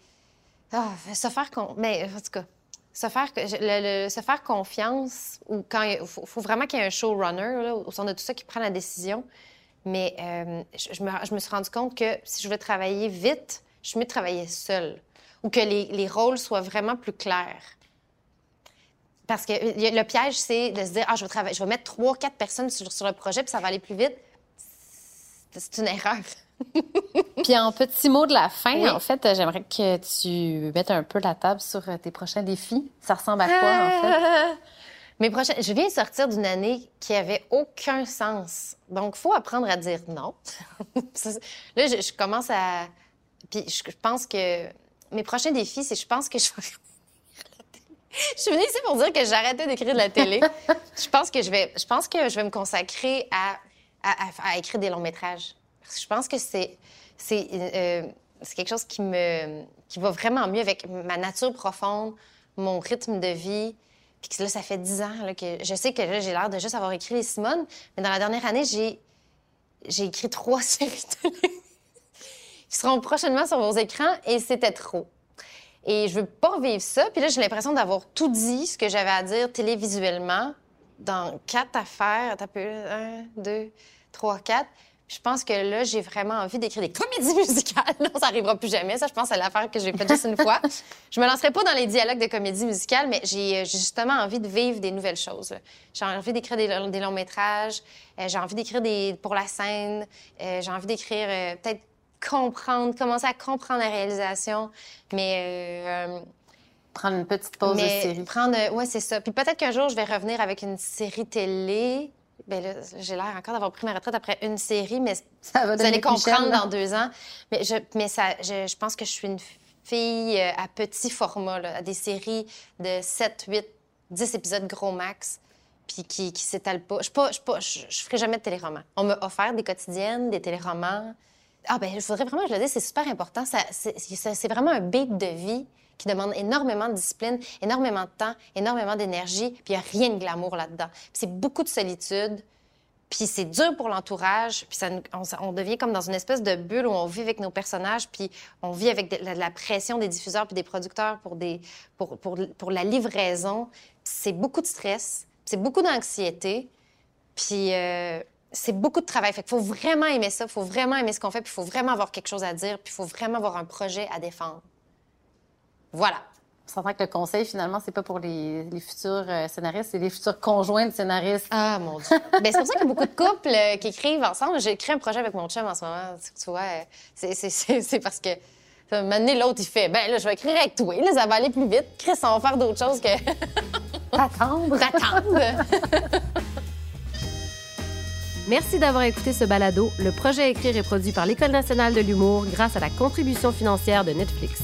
Ah, se faire... Mais en tout cas, se faire, se faire confiance, ou quand il faut, vraiment qu'il y ait un showrunner là, au centre de tout ça qui prend la décision. Mais euh, je, me, suis rendu compte que si je veux travailler vite, je suis mieux travailler seule ou que les rôles soient vraiment plus clairs. Parce que le piège, c'est de se dire, ah, je vais, travailler, je vais mettre trois, quatre personnes sur, sur le projet, puis ça va aller plus vite. C'est une erreur. (laughs) puis en petits mots de la fin, en fait, j'aimerais que tu mettes un peu la table sur euh, tes prochains défis. Ça ressemble à quoi, en fait? Mes prochains... Je viens de sortir d'une année qui avait aucun sens. Donc, il faut apprendre à dire non. (laughs) Là, je, commence à... Puis je pense que mes prochains défis, c'est je pense que je vais je suis venue ici pour dire que j'arrêtais d'écrire de la télé. je pense que je vais, je pense que je vais me consacrer à, à, écrire des longs métrages. Je pense que euh, c'est quelque chose qui me, qui va vraiment mieux avec ma nature profonde, mon rythme de vie. Puis là, ça fait dix ans que je sais que j'ai l'air de juste avoir écrit les Simone, mais dans la dernière année, j'ai, j'ai écrit trois (laughs) séries télé qui seront prochainement sur vos écrans et c'était trop. Et je veux pas vivre ça. Puis là, j'ai l'impression d'avoir tout dit ce que j'avais à dire télévisuellement dans quatre affaires. T'as peu un, deux, trois, quatre. Je pense que là, j'ai vraiment envie d'écrire des comédies (laughs) musicales. Non, ça arrivera plus jamais. Ça, je pense, c'est l'affaire que j'ai faite juste une fois. (laughs) Je me lancerai pas dans les dialogues de comédies musicales, mais j'ai justement envie de vivre des nouvelles choses. J'ai envie d'écrire des, longs métrages. Euh, j'ai envie d'écrire des pour la scène. Euh, j'ai envie d'écrire euh, peut-être comprendre, commencer à comprendre la réalisation, mais... Euh, prendre une petite pause de série. Prendre, ouais, c'est ça. Puis peut-être qu'un jour, je vais revenir avec une série télé. Bien là, j'ai l'air encore d'avoir pris ma retraite après une série, mais ça va vous allez comprendre dans deux ans. Mais, je, mais ça, je, pense que je suis une fille euh, à petit format, là, à des séries de 7, 8, 10 épisodes gros max, puis qui, qui s'étalent pas. Je ne je, je, ferai jamais de téléroman. On m'a offert des quotidiennes, des téléromans. Ah, ben, je voudrais vraiment je le dise, c'est super important. C'est vraiment un beat de vie qui demande énormément de discipline, énormément de temps, énormément d'énergie, puis il n'y a rien de glamour là-dedans. C'est beaucoup de solitude, puis c'est dur pour l'entourage, puis ça, on, devient comme dans une espèce de bulle où on vit avec nos personnages, puis on vit avec la, pression des diffuseurs puis des producteurs pour, des, pour, pour, pour la livraison. C'est beaucoup de stress, c'est beaucoup d'anxiété, puis... Euh, c'est beaucoup de travail. Fait qu'il faut vraiment aimer ça, il faut vraiment aimer ce qu'on fait, puis il faut vraiment avoir quelque chose à dire, puis il faut vraiment avoir un projet à défendre. Voilà. On s'entend que le conseil, finalement, c'est pas pour les, futurs euh, scénaristes, c'est les futurs conjoints de scénaristes. Ah, mon Dieu. (laughs) ben, c'est pour ça qu'il y a beaucoup de couples euh, qui écrivent ensemble. J'ai écrit un projet avec mon chum en ce moment. Tu vois, euh, c'est parce que. Maintenant, l'autre, il fait Ben là, je vais écrire avec toi. Là, ça va aller plus vite. Chris, on va faire d'autres choses que. (laughs) T'attendre. T'attendre. (laughs) Merci d'avoir écouté ce balado. Le projet Écrire est produit par l'École nationale de l'humour grâce à la contribution financière de Netflix.